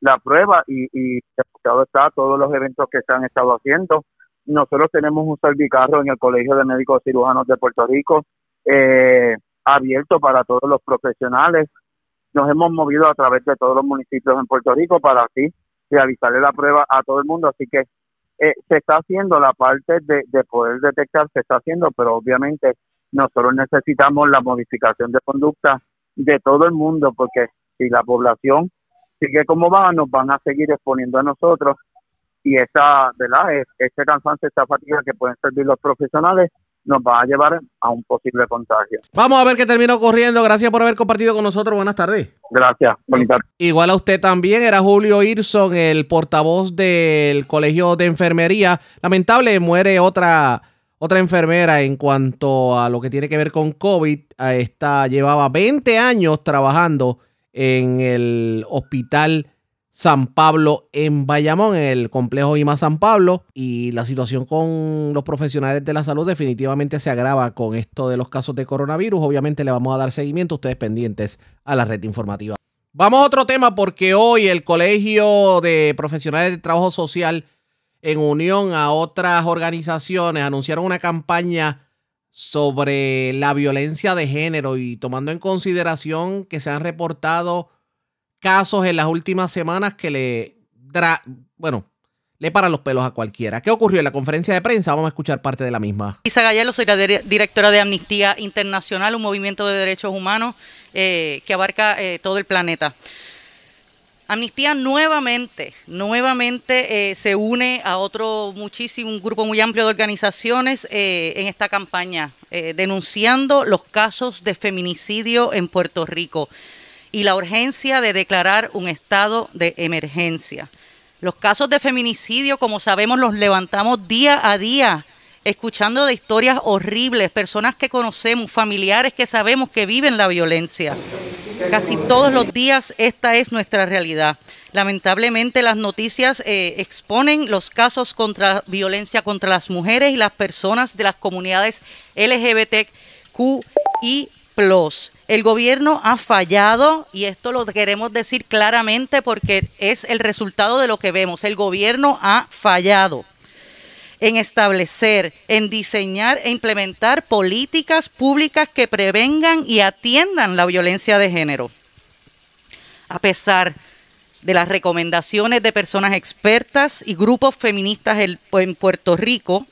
Speaker 7: la prueba y, y está todos los eventos que se han estado haciendo. Nosotros tenemos un servicarro en el Colegio de Médicos Cirujanos de Puerto Rico eh, abierto para todos los profesionales. Nos hemos movido a través de todos los municipios en Puerto Rico para así realizarle la prueba a todo el mundo. Así que eh, se está haciendo la parte de, de poder detectar, se está haciendo, pero obviamente nosotros necesitamos la modificación de conducta de todo el mundo porque si la población sigue como va, nos van a seguir exponiendo a nosotros y esa, ¿verdad? Este cansancio, esta fatiga que pueden servir los profesionales nos va a llevar a un posible contagio.
Speaker 2: Vamos a ver qué termina ocurriendo. Gracias por haber compartido con nosotros. Buenas tardes.
Speaker 7: Gracias.
Speaker 2: Igual a usted también. Era Julio Irson, el portavoz del Colegio de Enfermería. Lamentable, muere otra, otra enfermera en cuanto a lo que tiene que ver con COVID. Esta llevaba 20 años trabajando en el hospital San Pablo en Bayamón, en el complejo IMA San Pablo. Y la situación con los profesionales de la salud definitivamente se agrava con esto de los casos de coronavirus. Obviamente le vamos a dar seguimiento, ustedes pendientes a la red informativa. Vamos a otro tema porque hoy el Colegio de Profesionales de Trabajo Social, en unión a otras organizaciones, anunciaron una campaña sobre la violencia de género y tomando en consideración que se han reportado casos en las últimas semanas que le, bueno, le paran los pelos a cualquiera. ¿Qué ocurrió en la conferencia de prensa? Vamos a escuchar parte de la misma.
Speaker 8: Isa Gallelo, soy la directora de Amnistía Internacional, un movimiento de derechos humanos eh, que abarca eh, todo el planeta. Amnistía nuevamente, nuevamente eh, se une a otro muchísimo, un grupo muy amplio de organizaciones en esta campaña, denunciando los casos de feminicidio en Puerto Rico y la urgencia de declarar un estado de emergencia. Los casos de feminicidio, como sabemos, los levantamos día a día, escuchando de historias horribles, personas que conocemos, familiares que sabemos que viven la violencia. Casi todos los días esta es nuestra realidad. Lamentablemente las noticias eh, exponen los casos contra violencia contra las mujeres y las personas de las comunidades LGBTQ y el gobierno ha fallado y esto lo queremos decir claramente porque es el resultado de lo que vemos. El gobierno ha fallado en establecer, en diseñar e implementar políticas públicas que prevengan y atiendan la violencia de género. A pesar de las recomendaciones de personas expertas y grupos feministas en Puerto Rico,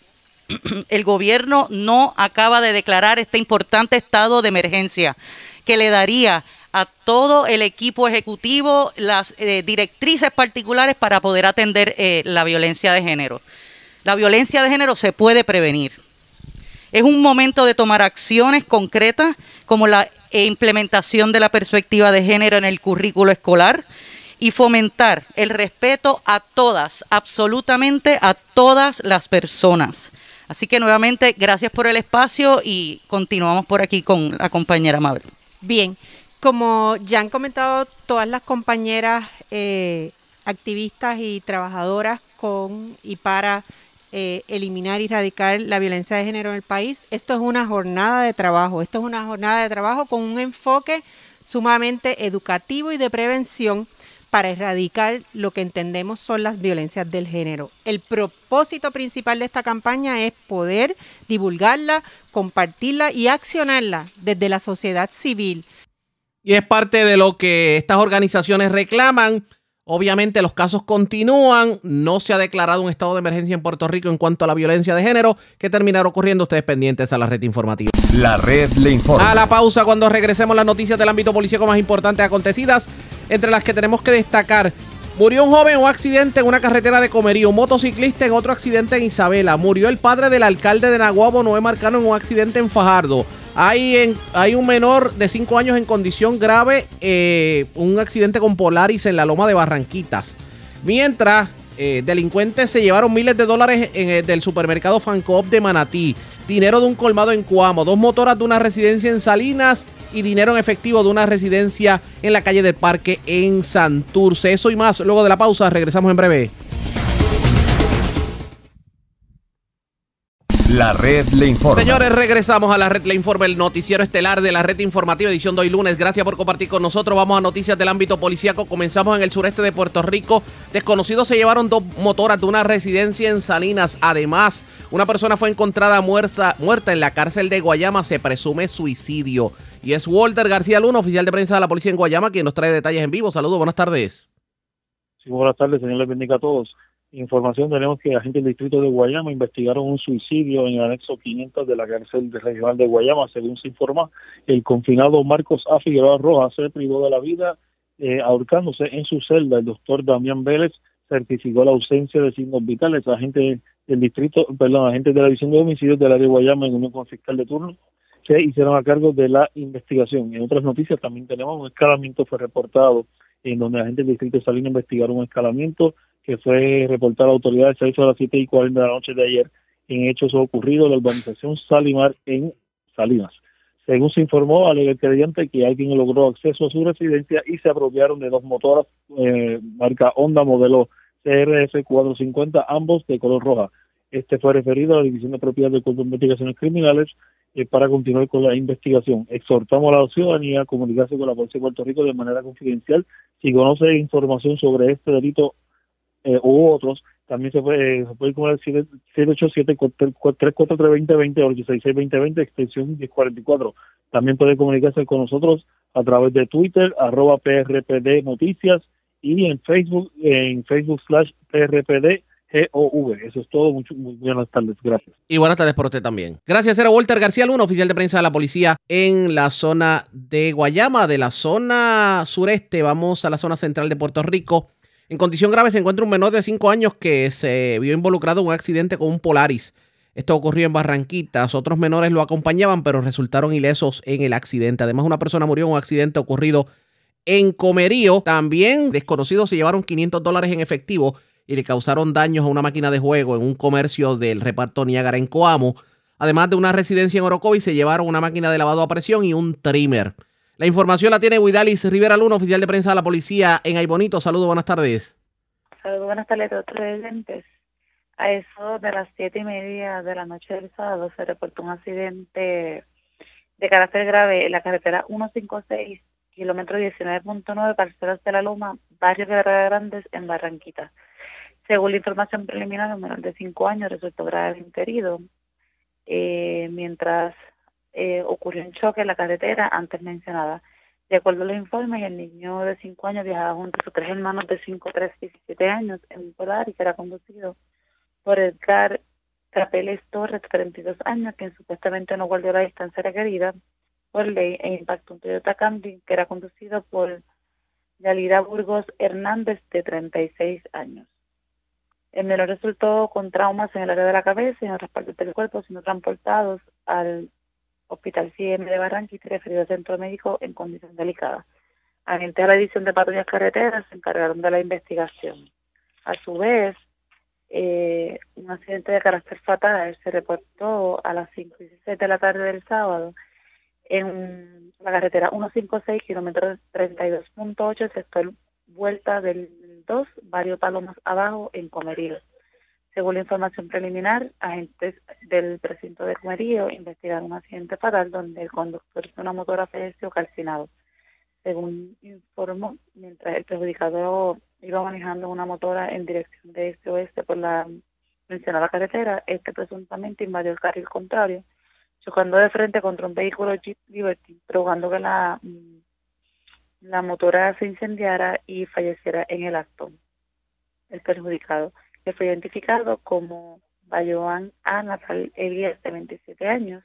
Speaker 8: el gobierno no acaba de declarar este importante estado de emergencia que le daría a todo el equipo ejecutivo las eh, directrices particulares para poder atender eh, la violencia de género. La violencia de género se puede prevenir. Es un momento de tomar acciones concretas como la implementación de la perspectiva de género en el currículo escolar y fomentar el respeto a todas, absolutamente a todas las personas. Así que nuevamente, gracias por el espacio y continuamos por aquí con la compañera Mabel.
Speaker 9: Bien, como ya han comentado todas las compañeras eh, activistas y trabajadoras con y para eh, eliminar y erradicar la violencia de género en el país, esto es una jornada de trabajo, esto es una jornada de trabajo con un enfoque sumamente educativo y de prevención para erradicar lo que entendemos son las violencias del género. El propósito principal de esta campaña es poder divulgarla, compartirla y accionarla desde la sociedad civil.
Speaker 2: Y es parte de lo que estas organizaciones reclaman. Obviamente los casos continúan, no se ha declarado un estado de emergencia en Puerto Rico en cuanto a la violencia de género, que terminará ocurriendo ustedes pendientes a la red informativa.
Speaker 1: La red le informa.
Speaker 2: A la pausa cuando regresemos las noticias del ámbito policíaco más importantes acontecidas entre las que tenemos que destacar. Murió un joven en un accidente en una carretera de Comerío, un motociclista en otro accidente en Isabela, murió el padre del alcalde de Naguabo, Noé Marcano, en un accidente en Fajardo. Hay, un menor de 5 años en condición grave, eh, un accidente con Polaris en la loma de Barranquitas. Mientras, eh, delincuentes se llevaron miles de dólares en el, del supermercado Fancoop de Manatí, dinero de un colmado en Cuamo, dos motoras de una residencia en Salinas y dinero en efectivo de una residencia en la calle del Parque en Santurce. Eso y más luego de la pausa. Regresamos en breve.
Speaker 1: La red le informa.
Speaker 2: Señores, regresamos a la red le informa, el noticiero estelar de la red informativa edición de hoy lunes. Gracias por compartir con nosotros. Vamos a noticias del ámbito policíaco. Comenzamos en el sureste de Puerto Rico. Desconocidos se llevaron dos motoras de una residencia en Salinas. Además, una persona fue encontrada muerta, muerta en la cárcel de Guayama. Se presume suicidio. Y es Walter García Luna, oficial de prensa de la policía en Guayama, quien nos trae detalles en vivo. Saludos, buenas tardes.
Speaker 10: Sí, buenas tardes, señor. Les bendiga a todos. Información tenemos que agentes del distrito de Guayama investigaron un suicidio en el anexo 500 de la cárcel regional de Guayama. Según se informa, el confinado Marcos A. Figueroa Rojas se privó de la vida eh, ahorcándose en su celda. El doctor Damián Vélez certificó la ausencia de signos vitales. Agentes del distrito, perdón, agentes de la división de homicidios del área de Guayama en unión con fiscal de turno se hicieron a cargo de la investigación. En otras noticias también tenemos un escalamiento fue reportado en donde agentes del distrito de Salinas investigaron un escalamiento que fue reportado a autoridades a las 7 y 40 de la noche de ayer en hechos ocurridos en la urbanización Salimar en Salinas. Según se informó, alega el que alguien logró acceso a su residencia y se apropiaron de dos motoras eh, marca Honda modelo CRF 450, ambos de color roja. Este fue referido a la División de Propiedad del Cuerpo de Investigaciones Criminales eh, para continuar con la investigación. Exhortamos a la ciudadanía a comunicarse con la Policía de Puerto Rico de manera confidencial. Si conoce información sobre este delito eh, u otros, también se puede, se puede comunicar 787-343-2020 o 866-2020, extensión 1044. También puede comunicarse con nosotros a través de Twitter, arroba PRPD Noticias y en Facebook, en Facebook slash PRPD GOV. Eso es todo. Mucho, muy buenas tardes. Gracias.
Speaker 2: Y buenas tardes por usted también. Gracias, era Walter García Luna, oficial de prensa de la policía en la zona de Guayama, de la zona sureste. Vamos a la zona central de Puerto Rico. En condición grave se encuentra un menor de 5 años que se vio involucrado en un accidente con un Polaris. Esto ocurrió en Barranquitas. Otros menores lo acompañaban, pero resultaron ilesos en el accidente. Además, una persona murió en un accidente ocurrido en Comerío. También desconocidos se llevaron 500 dólares en efectivo y le causaron daños a una máquina de juego en un comercio del reparto Niágara en Coamo. Además de una residencia en Orocovi, se llevaron una máquina de lavado a presión y un trimmer. La información la tiene Huidalis Rivera Luna, oficial de prensa de la policía en Aybonito. Saludos, buenas tardes.
Speaker 11: Saludos, buenas tardes a todos los A eso de las siete y media de la noche del sábado se reportó un accidente de carácter grave en la carretera 156, kilómetro 19.9, parcelas de la Loma, barrio de Grandes, en Barranquita. Según la información preliminar, un menor de 5 años resultó gravemente herido, eh, mientras eh, ocurrió un choque en la carretera antes mencionada. De acuerdo a los informes, el niño de 5 años viajaba junto a sus tres hermanos de 5, 3 y 17 años en un Polar y que era conducido por Edgar Capeles Torres, 32 años, quien supuestamente no guardó la distancia requerida por ley e impactó un Toyota Camry que era conducido por Yalida Burgos Hernández, de 36 años. El menor resultó con traumas en el área de la cabeza y en otras partes del cuerpo, siendo transportados al Hospital CIEM de Barranquilla y referido al centro médico en condición delicada. Agentes de la edición de patrullas carreteras se encargaron de la investigación. A su vez, eh, un accidente de carácter fatal se reportó a las 5 y 17 de la tarde del sábado en la carretera 156, kilómetro 32.8, sector vuelta del 2, varios palomas abajo en Comerío. Según la información preliminar, agentes del precinto de Comerío investigaron un accidente fatal donde el conductor de una motora falleció calcinado. Según informó, mientras el perjudicado iba manejando una motora en dirección de este-oeste por la mencionada carretera, este presuntamente invadió el carril contrario, chocando de frente contra un vehículo Jeep Liberty, provocando que la, mm, la motora se incendiara y falleciera en el acto. El perjudicado que fue identificado como Bayoán A. Natal Elías, de 27 años.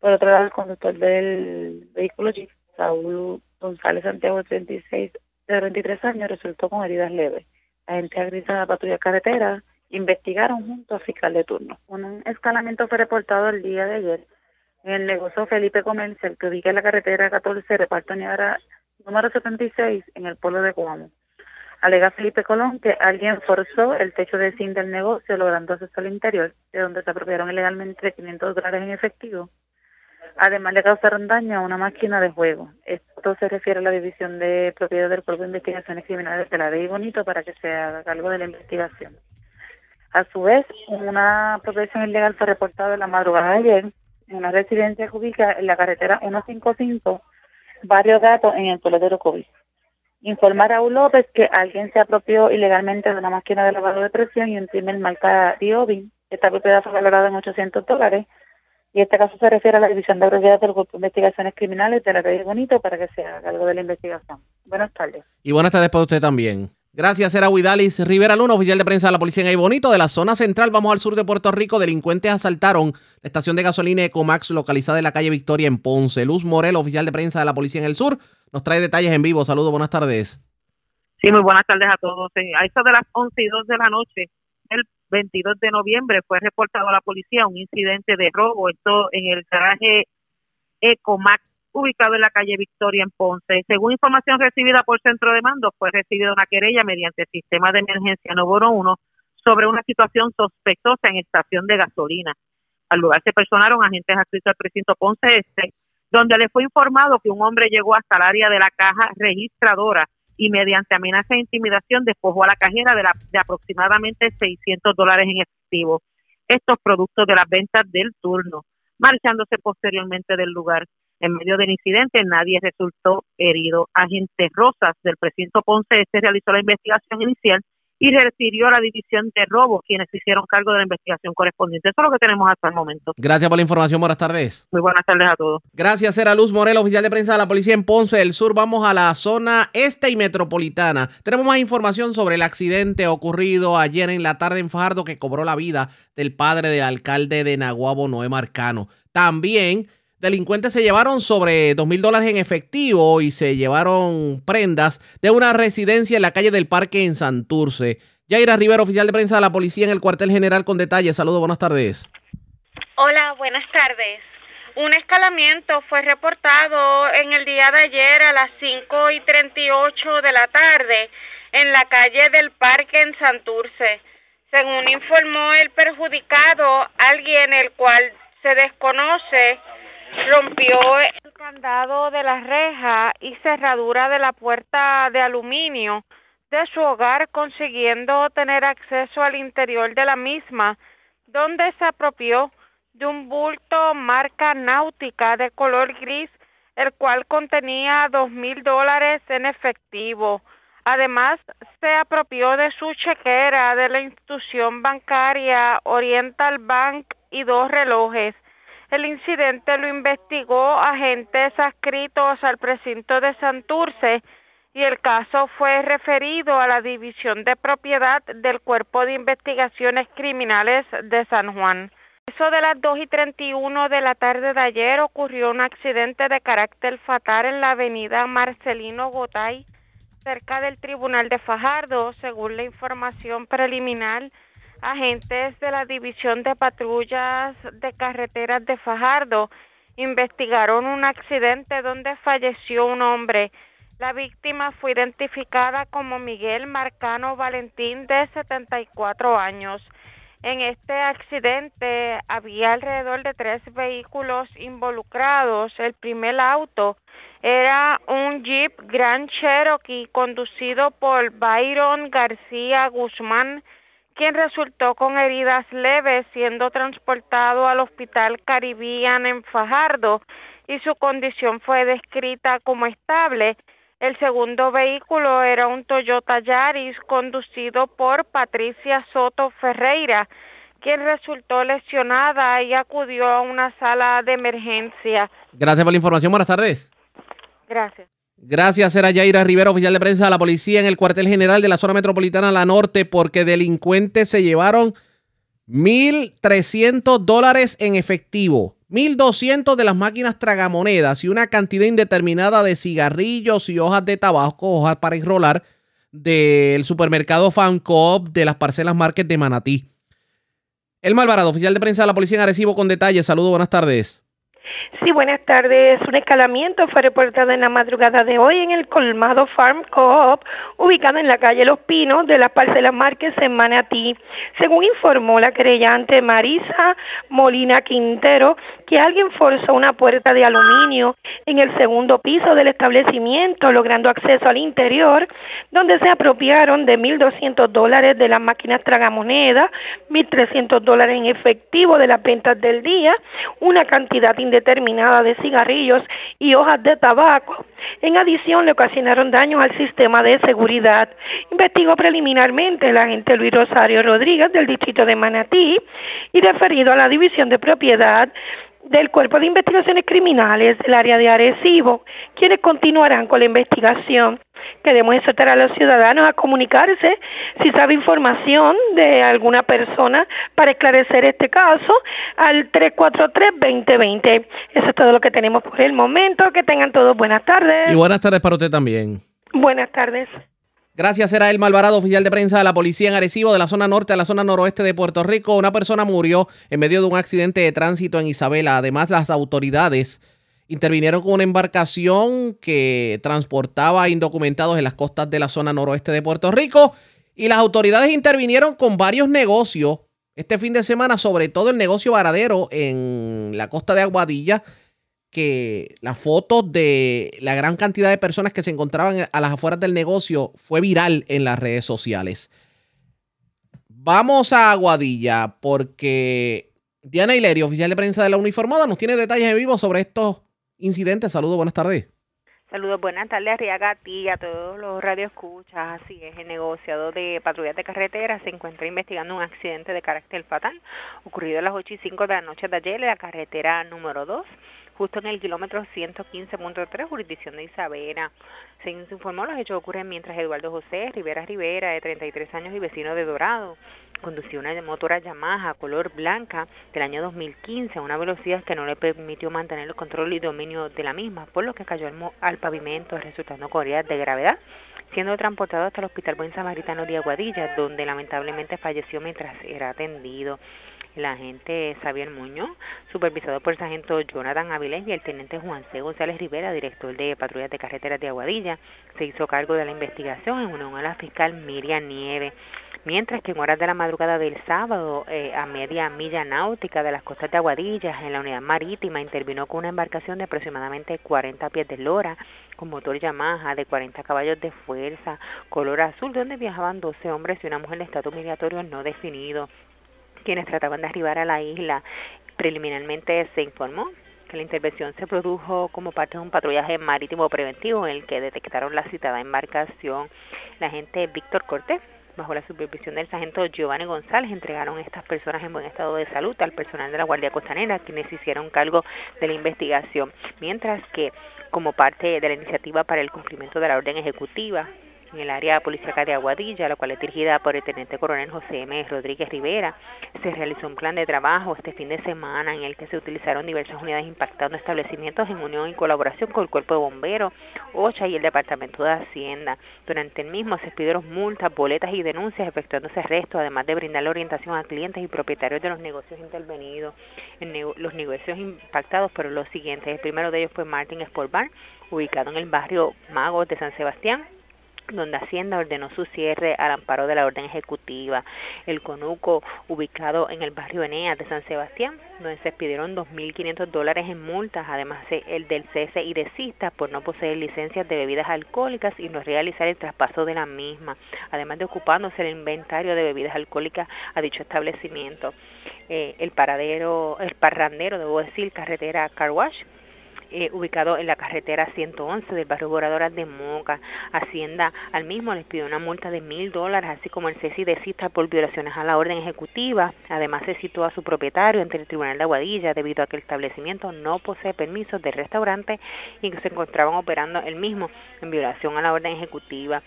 Speaker 11: Por otro lado, el conductor del vehículo Jeep, Saúl González Santiago, de 36, de 23 años, resultó con heridas leves. La gente agrisa de la patrulla carretera investigaron junto al fiscal de turno. Un escalamiento fue reportado el día de ayer en el negocio Felipe Comercial que ubica en la carretera 14 reparto Niagara número 76 en el pueblo de Guamo. Alega Felipe Colón que alguien forzó el techo de zinc del negocio logrando acceso al interior, de donde se apropiaron ilegalmente 500 dólares en efectivo. Además le causaron daño a una máquina de juego. Esto se refiere a la División de Propiedad del Cuerpo de Investigaciones Criminales de la Ley Bonito para que se haga cargo de la investigación. A su vez, una protección ilegal fue reportada en la madrugada de ayer en una residencia que en la carretera 155, Barrio Gato, en el pueblo de Orocovis. Informa a Raúl López que alguien se apropió ilegalmente de una máquina de lavado de presión y un primer marca Diobin. Esta propiedad fue valorada en 800 dólares y este caso se refiere a la División de Propiedad del Grupo de Investigaciones Criminales de la Bonito para que se haga cargo de la investigación. Buenas tardes.
Speaker 2: Y buenas tardes para usted también. Gracias, era Huidalis Rivera Luna, oficial de prensa de la policía en Ay Bonito. De la zona central, vamos al sur de Puerto Rico. Delincuentes asaltaron la estación de gasolina Ecomax localizada en la calle Victoria en Ponce. Luz Morel, oficial de prensa de la policía en el sur, nos trae detalles en vivo. Saludos, buenas tardes.
Speaker 12: Sí, muy buenas tardes a todos. A eso de las 11 y 2 de la noche, el 22 de noviembre, fue reportado a la policía un incidente de robo. Esto en el garaje Ecomax, ubicado en la calle Victoria en Ponce. Según información recibida por centro de mando, fue recibida una querella mediante sistema de emergencia número 1 sobre una situación sospechosa en estación de gasolina. Al lugar se personaron agentes adscritos al precinto Ponce Este, donde le fue informado que un hombre llegó hasta el área de la caja registradora y mediante amenaza e intimidación despojó a la cajera de, la, de aproximadamente 600 dólares en efectivo. Estos productos de las ventas del turno, marchándose posteriormente del lugar. En medio del incidente nadie resultó herido. Agentes Rosas del precinto Ponce Este realizó la investigación inicial y refirió a la división de robo, quienes se hicieron cargo de la investigación correspondiente. Eso es lo que tenemos hasta el momento.
Speaker 2: Gracias por la información, buenas tardes.
Speaker 12: Muy buenas tardes a todos.
Speaker 2: Gracias, era Luz Morel, oficial de prensa de la policía en Ponce del Sur. Vamos a la zona este y metropolitana. Tenemos más información sobre el accidente ocurrido ayer en la tarde en Fajardo que cobró la vida del padre del alcalde de Naguabo, Noé Marcano. También delincuentes se llevaron sobre dos mil dólares en efectivo y se llevaron prendas de una residencia en la calle del Parque en Santurce. Yaira Rivera, oficial de prensa de la policía en el cuartel general con detalles. Saludos, buenas tardes.
Speaker 13: Hola, buenas tardes. Un escalamiento fue reportado en el día de ayer a las 5 y 38 de la tarde en la calle del Parque en Santurce. Según informó el perjudicado, alguien el cual se desconoce rompió el candado de la reja y cerradura de la puerta de aluminio de su hogar consiguiendo tener acceso al interior de la misma, donde se apropió de un bulto marca náutica de color gris, el cual contenía dos mil dólares en efectivo. Además, se apropió de su chequera de la institución bancaria Oriental Bank y dos relojes. El incidente lo investigó agentes adscritos al precinto de Santurce y el caso fue referido a la División de Propiedad del Cuerpo de Investigaciones Criminales de San Juan. Eso de las 2 y 31 de la tarde de ayer ocurrió un accidente de carácter fatal en la avenida Marcelino Gotay, cerca del Tribunal de Fajardo, según la información preliminar agentes de la División de Patrullas de Carreteras de Fajardo investigaron un accidente donde falleció un hombre. La víctima fue identificada como Miguel Marcano Valentín de 74 años. En este accidente había alrededor de tres vehículos involucrados. El primer auto era un Jeep Grand Cherokee conducido por Byron García Guzmán, quien resultó con heridas leves siendo transportado al Hospital Caribbean en Fajardo y su condición fue descrita como estable. El segundo vehículo era un Toyota Yaris conducido por Patricia Soto Ferreira, quien resultó lesionada y acudió a una sala de emergencia.
Speaker 2: Gracias por la información, buenas tardes.
Speaker 13: Gracias.
Speaker 2: Gracias, era Yaira Rivera, oficial de prensa de la policía en el cuartel general de la zona metropolitana La Norte, porque delincuentes se llevaron 1.300 dólares en efectivo, 1.200 de las máquinas tragamonedas y una cantidad indeterminada de cigarrillos y hojas de tabaco, hojas para enrolar, del supermercado Fancoop de las parcelas Market de Manatí. El Malvarado, oficial de prensa de la policía en Arecibo, con detalles. Saludos, buenas tardes.
Speaker 14: Sí, buenas tardes. Un escalamiento fue reportado en la madrugada de hoy en el Colmado Farm Co-op, ubicado en la calle Los Pinos de las Parcelas Márquez en Manatí. Según informó la querellante Marisa Molina Quintero, que alguien forzó una puerta de aluminio en el segundo piso del establecimiento, logrando acceso al interior, donde se apropiaron de 1.200 dólares de las máquinas tragamonedas, 1.300 dólares en efectivo de las ventas del día, una cantidad indeterminada de cigarrillos y hojas de tabaco. En adición, le ocasionaron daños al sistema de seguridad. Investigó preliminarmente el agente Luis Rosario Rodríguez del distrito de Manatí y referido a la división de propiedad del Cuerpo de Investigaciones Criminales del área de Arecibo, quienes continuarán con la investigación. Queremos exhortar a los ciudadanos a comunicarse si sabe información de alguna persona para esclarecer este caso al 343-2020. Eso es todo lo que tenemos por el momento. Que tengan todos buenas tardes.
Speaker 2: Y buenas tardes para usted también.
Speaker 14: Buenas tardes.
Speaker 2: Gracias, era el Malvarado, oficial de prensa de la policía en Arecibo, de la zona norte a la zona noroeste de Puerto Rico. Una persona murió en medio de un accidente de tránsito en Isabela. Además, las autoridades intervinieron con una embarcación que transportaba indocumentados en las costas de la zona noroeste de Puerto Rico. Y las autoridades intervinieron con varios negocios este fin de semana, sobre todo el negocio varadero en la costa de Aguadilla que las fotos de la gran cantidad de personas que se encontraban a las afueras del negocio fue viral en las redes sociales. Vamos a Aguadilla porque Diana Hilerio, oficial de prensa de la Uniformada, nos tiene detalles en vivo sobre estos incidentes. Saludos, buenas tardes.
Speaker 15: Saludos, buenas tardes, Arriaga, a a todos los radioescuchas. Así es, el negociado de patrullas de carretera se encuentra investigando un accidente de carácter fatal ocurrido a las 8 y 5 de la noche de ayer en la carretera número 2 justo en el kilómetro 115.3, jurisdicción de Isabela. Se informó, los hechos ocurren mientras Eduardo José Rivera Rivera, de 33 años y vecino de Dorado, conducía una motora Yamaha color blanca del año 2015 a una velocidad que no le permitió mantener el control y dominio de la misma, por lo que cayó al, al pavimento resultando con heridas de gravedad siendo transportado hasta el Hospital Buen Samaritano de Aguadilla, donde lamentablemente falleció mientras era atendido el agente Xavier Muñoz, supervisado por el sargento Jonathan Avilés y el teniente Juan C. González Rivera, director de patrullas de carreteras de Aguadilla, se hizo cargo de la investigación en unión a la fiscal Miriam Nieve. Mientras que en horas de la madrugada del sábado, eh, a media milla náutica de las costas de Aguadilla, en la unidad marítima, intervino con una embarcación de aproximadamente 40 pies de lora, con motor Yamaha de 40 caballos de fuerza, color azul, donde viajaban 12 hombres y una mujer de estatus migratorio no definido quienes trataban de arribar a la isla. Preliminarmente se informó que la intervención se produjo como parte de un patrullaje marítimo preventivo en el que detectaron la citada embarcación. La agente Víctor Cortés, bajo la supervisión del sargento Giovanni González, entregaron estas personas en buen estado de salud al personal de la Guardia Costanera, quienes hicieron cargo de la investigación, mientras que como parte de la iniciativa para el cumplimiento de la orden ejecutiva en el área policíaca de Aguadilla, la cual es dirigida por el teniente coronel José M. Rodríguez Rivera. Se realizó un plan de trabajo este fin de semana en el que se utilizaron diversas unidades impactando establecimientos en unión y colaboración con el Cuerpo de Bomberos, OCHA y el Departamento de Hacienda. Durante el mismo se expidieron multas, boletas y denuncias efectuándose arrestos, además de brindarle orientación a clientes y propietarios de los negocios intervenidos. En los negocios impactados fueron los siguientes. El primero de ellos fue Martin Sport Bar, ubicado en el barrio Magos de San Sebastián donde Hacienda ordenó su cierre al amparo de la orden ejecutiva. El Conuco, ubicado en el barrio Eneas de San Sebastián, donde se expidieron 2.500 dólares en multas, además el del cese y de cista por no poseer licencias de bebidas alcohólicas y no realizar el traspaso de la misma, además de ocupándose el inventario de bebidas alcohólicas a dicho establecimiento. Eh, el paradero, el parrandero, debo decir, carretera Carwash, eh, ubicado en la carretera 111 del barrio Boradoras de Moca. Hacienda al mismo les pidió una multa de mil dólares, así como el cese de cista por violaciones a la orden ejecutiva. Además se citó a su propietario ante el Tribunal de Aguadilla debido a que el establecimiento no posee permisos de restaurante y que se encontraban operando el mismo en violación a la orden ejecutiva.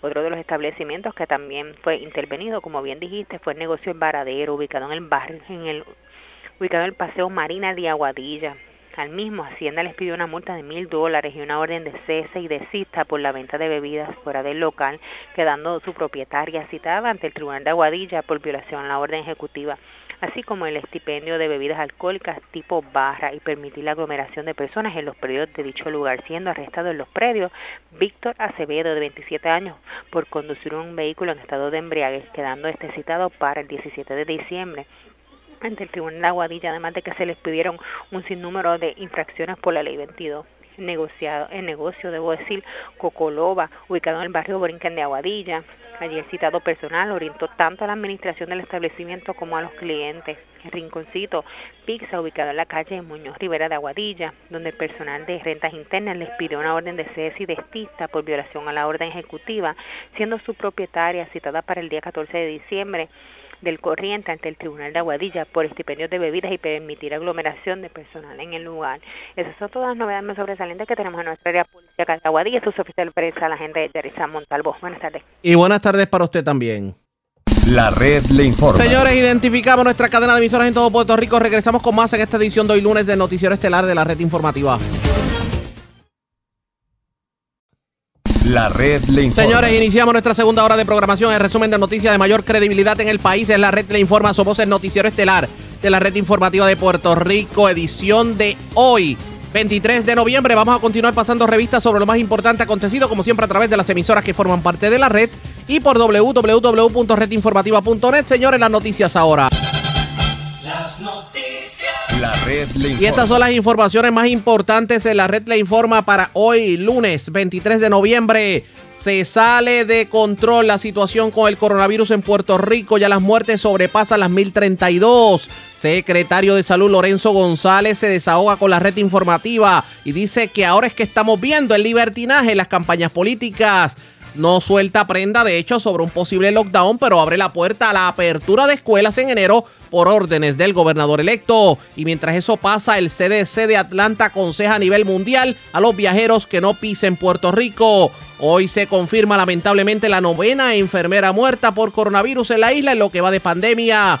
Speaker 15: Otro de los establecimientos que también fue intervenido, como bien dijiste, fue el negocio El Varadero, ubicado en el barrio, en el ubicado en el Paseo Marina de Aguadilla. Al mismo, Hacienda les pidió una multa de mil dólares y una orden de cese y desista por la venta de bebidas fuera del local, quedando su propietaria citada ante el Tribunal de Aguadilla por violación a la orden ejecutiva. así como el estipendio de bebidas alcohólicas tipo barra y permitir la aglomeración de personas en los predios de dicho lugar, siendo arrestado en los predios Víctor Acevedo, de 27 años, por conducir un vehículo en estado de embriaguez, quedando este citado para el 17 de diciembre ante el Tribunal de Aguadilla, además de que se les pidieron un sinnúmero de infracciones por la Ley 22 negociado, el negocio, debo decir, Cocoloba, ubicado en el barrio Borinquen de Aguadilla. Allí el citado personal orientó tanto a la administración del establecimiento como a los clientes. El rinconcito Pizza, ubicado en la calle Muñoz Rivera de Aguadilla, donde el personal de rentas internas les pidió una orden de cese y destista por violación a la orden ejecutiva, siendo su propietaria citada para el día 14 de diciembre del corriente ante el Tribunal de Aguadilla por estipendios de bebidas y permitir aglomeración de personal en el lugar. Esas son todas las novedades más sobresalientes que tenemos en nuestra área política de Aguadilla. Esto es oficial de prensa, la gente de Yarisa Montalvo. Buenas tardes.
Speaker 2: Y buenas tardes para usted también.
Speaker 1: La red le informa.
Speaker 2: Señores, identificamos nuestra cadena de emisoras en todo Puerto Rico. Regresamos con más en esta edición de hoy lunes del Noticiero Estelar de la Red Informativa.
Speaker 1: La red le informa.
Speaker 2: Señores, iniciamos nuestra segunda hora de programación. El resumen de noticias de mayor credibilidad en el país es la red le informa. Somos el noticiero estelar de la red informativa de Puerto Rico, edición de hoy. 23 de noviembre vamos a continuar pasando revistas sobre lo más importante acontecido, como siempre a través de las emisoras que forman parte de la red y por www.redinformativa.net. Señores, las noticias ahora.
Speaker 3: Las noticias.
Speaker 1: La red le informa.
Speaker 2: Y estas son las informaciones más importantes en la red le informa para hoy, lunes 23 de noviembre. Se sale de control la situación con el coronavirus en Puerto Rico. Ya las muertes sobrepasan las 1032. Secretario de Salud Lorenzo González se desahoga con la red informativa y dice que ahora es que estamos viendo el libertinaje en las campañas políticas. No suelta prenda, de hecho, sobre un posible lockdown, pero abre la puerta a la apertura de escuelas en enero por órdenes del gobernador electo. Y mientras eso pasa, el CDC de Atlanta aconseja a nivel mundial a los viajeros que no pisen Puerto Rico. Hoy se confirma lamentablemente la novena enfermera muerta por coronavirus en la isla en lo que va de pandemia.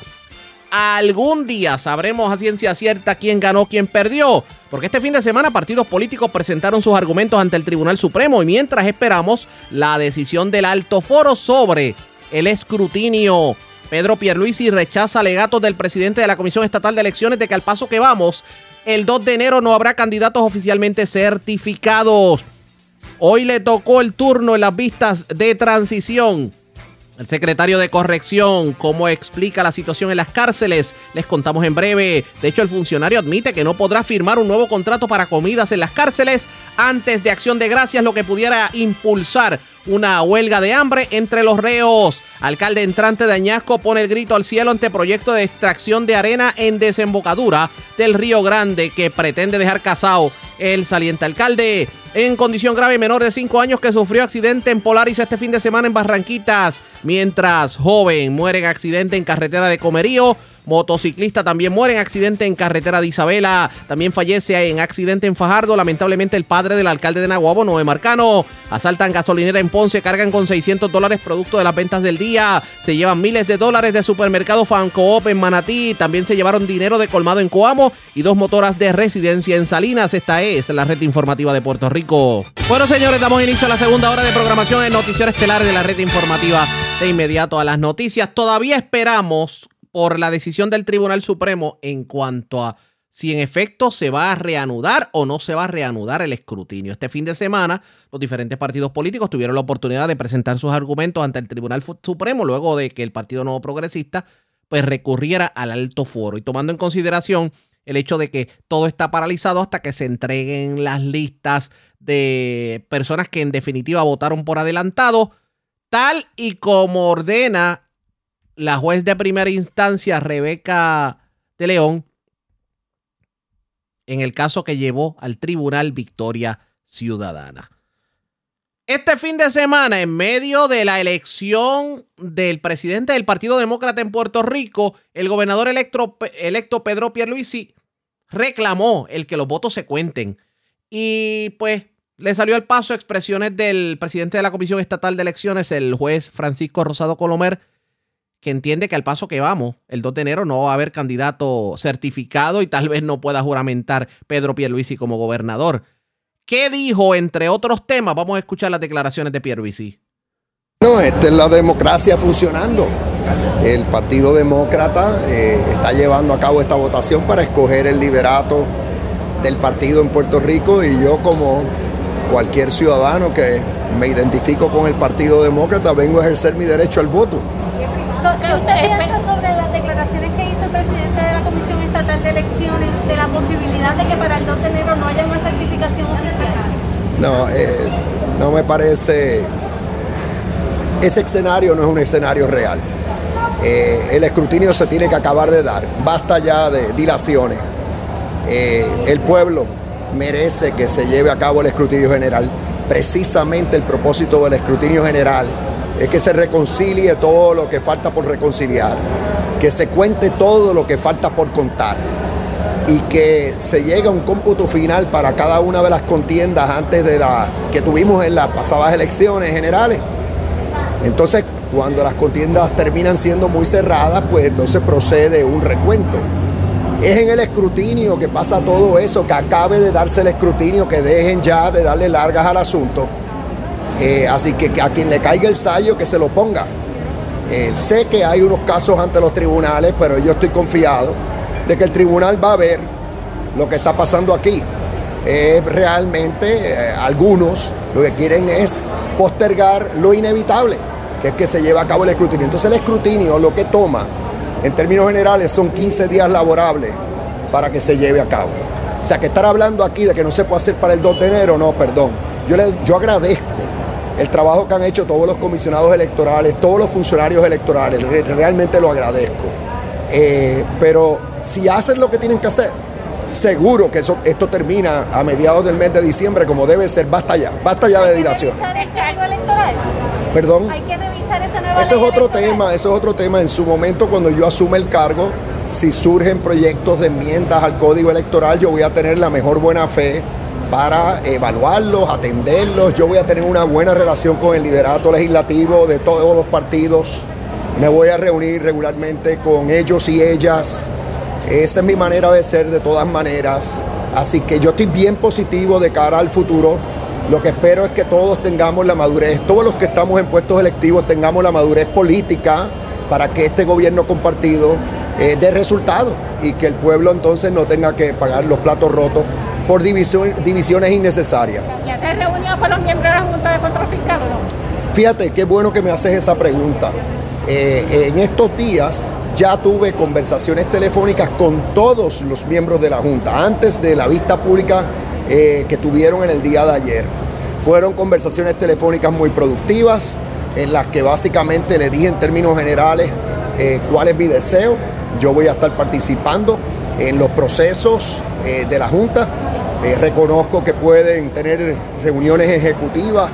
Speaker 2: Algún día sabremos a ciencia cierta quién ganó, quién perdió. Porque este fin de semana partidos políticos presentaron sus argumentos ante el Tribunal Supremo y mientras esperamos la decisión del alto foro sobre el escrutinio. Pedro Pierluisi rechaza alegatos del presidente de la Comisión Estatal de Elecciones de que al paso que vamos, el 2 de enero no habrá candidatos oficialmente certificados. Hoy le tocó el turno en las vistas de transición. El secretario de Corrección, cómo explica la situación en las cárceles, les contamos en breve. De hecho, el funcionario admite que no podrá firmar un nuevo contrato para comidas en las cárceles antes de acción de gracias, lo que pudiera impulsar una huelga de hambre entre los reos. Alcalde entrante de Añasco pone el grito al cielo ante proyecto de extracción de arena en desembocadura del Río Grande que pretende dejar casado el saliente alcalde. En condición grave, menor de 5 años que sufrió accidente en Polaris este fin de semana en Barranquitas. Mientras joven muere en accidente en carretera de Comerío. Motociclista también muere en accidente en carretera de Isabela. También fallece en accidente en Fajardo. Lamentablemente el padre del alcalde de Nahuabo, Noé Marcano. Asaltan gasolinera en Ponce, cargan con 600 dólares producto de las ventas del día. Se llevan miles de dólares de supermercado Fancoop en Manatí. También se llevaron dinero de colmado en Coamo y dos motoras de residencia en Salinas. Esta es la red informativa de Puerto Rico. Bueno, señores, damos inicio a la segunda hora de programación en Noticiero Estelar de la red informativa. De inmediato a las noticias. Todavía esperamos por la decisión del Tribunal Supremo en cuanto a si en efecto se va a reanudar o no se va a reanudar el escrutinio. Este fin de semana, los diferentes partidos políticos tuvieron la oportunidad de presentar sus argumentos ante el Tribunal Supremo luego de que el Partido Nuevo Progresista pues recurriera al alto foro y tomando en consideración el hecho de que todo está paralizado hasta que se entreguen las listas de personas que en definitiva votaron por adelantado, tal y como ordena la juez de primera instancia, Rebeca de León, en el caso que llevó al tribunal Victoria Ciudadana. Este fin de semana, en medio de la elección del presidente del Partido Demócrata en Puerto Rico, el gobernador electo, electo Pedro Pierluisi reclamó el que los votos se cuenten. Y pues le salió al paso expresiones del presidente de la Comisión Estatal de Elecciones, el juez Francisco Rosado Colomer, que entiende que al paso que vamos, el 2 de enero no va a haber candidato certificado y tal vez no pueda juramentar Pedro Pierluisi como gobernador. ¿Qué dijo, entre otros temas? Vamos a escuchar las declaraciones de Pierluisi.
Speaker 16: No, esta es la democracia funcionando. el Partido Demócrata eh, está llevando a cabo esta votación para escoger el liderato del partido en Puerto Rico y yo como cualquier ciudadano que me identifico con el Partido Demócrata vengo a ejercer mi derecho al voto.
Speaker 17: ¿Qué usted piensa sobre las declaraciones que hizo el presidente de la Comisión Estatal de Elecciones de la posibilidad de que para el 2 de enero no haya una certificación oficial?
Speaker 16: No, eh, no me parece. Ese escenario no es un escenario real. Eh, el escrutinio se tiene que acabar de dar. Basta ya de dilaciones. Eh, el pueblo merece que se lleve a cabo el escrutinio general. Precisamente el propósito del escrutinio general es que se reconcilie todo lo que falta por reconciliar, que se cuente todo lo que falta por contar y que se llegue a un cómputo final para cada una de las contiendas antes de la que tuvimos en las pasadas elecciones generales. Entonces, cuando las contiendas terminan siendo muy cerradas, pues entonces procede un recuento. Es en el escrutinio que pasa todo eso, que acabe de darse el escrutinio, que dejen ya de darle largas al asunto. Eh, así que a quien le caiga el sallo, que se lo ponga. Eh, sé que hay unos casos ante los tribunales, pero yo estoy confiado de que el tribunal va a ver lo que está pasando aquí. Eh, realmente algunos lo que quieren es postergar lo inevitable, que es que se lleve a cabo el escrutinio. Entonces el escrutinio lo que toma, en términos generales, son 15 días laborables para que se lleve a cabo. O sea, que estar hablando aquí de que no se puede hacer para el 2 de enero, no, perdón. Yo, le, yo agradezco el trabajo que han hecho todos los comisionados electorales, todos los funcionarios electorales, realmente lo agradezco. Eh, pero si hacen lo que tienen que hacer, seguro que eso, esto termina a mediados del mes de diciembre como debe ser. Basta ya, basta ya de dilación.
Speaker 17: ¿Hay que revisar electoral?
Speaker 16: Perdón.
Speaker 17: Hay que revisar esa nueva
Speaker 16: Ese es otro
Speaker 17: electoral?
Speaker 16: tema, ese es otro tema. En su momento, cuando yo asume el cargo, si surgen proyectos de enmiendas al código electoral, yo voy a tener la mejor buena fe para evaluarlos, atenderlos. Yo voy a tener una buena relación con el liderato legislativo de todos los partidos. Me voy a reunir regularmente con ellos y ellas. Esa es mi manera de ser de todas maneras. Así que yo estoy bien positivo de cara al futuro. Lo que espero es que todos tengamos la madurez, todos los que estamos en puestos electivos tengamos la madurez política para que este gobierno compartido eh, dé resultados y que el pueblo entonces no tenga que pagar los platos rotos por división- divisiones innecesarias.
Speaker 17: ¿Ya se reunió con los miembros de la Junta de Control Fiscal o no?
Speaker 16: Fíjate, qué bueno que me haces esa pregunta. Eh, en estos días ya tuve conversaciones telefónicas con todos los miembros de la Junta, antes de la vista pública eh, que tuvieron en el día de ayer. Fueron conversaciones telefónicas muy productivas, en las que básicamente le dije en términos generales eh, cuál es mi deseo. Yo voy a estar participando en los procesos eh, de la Junta. Eh, reconozco que pueden tener reuniones ejecutivas,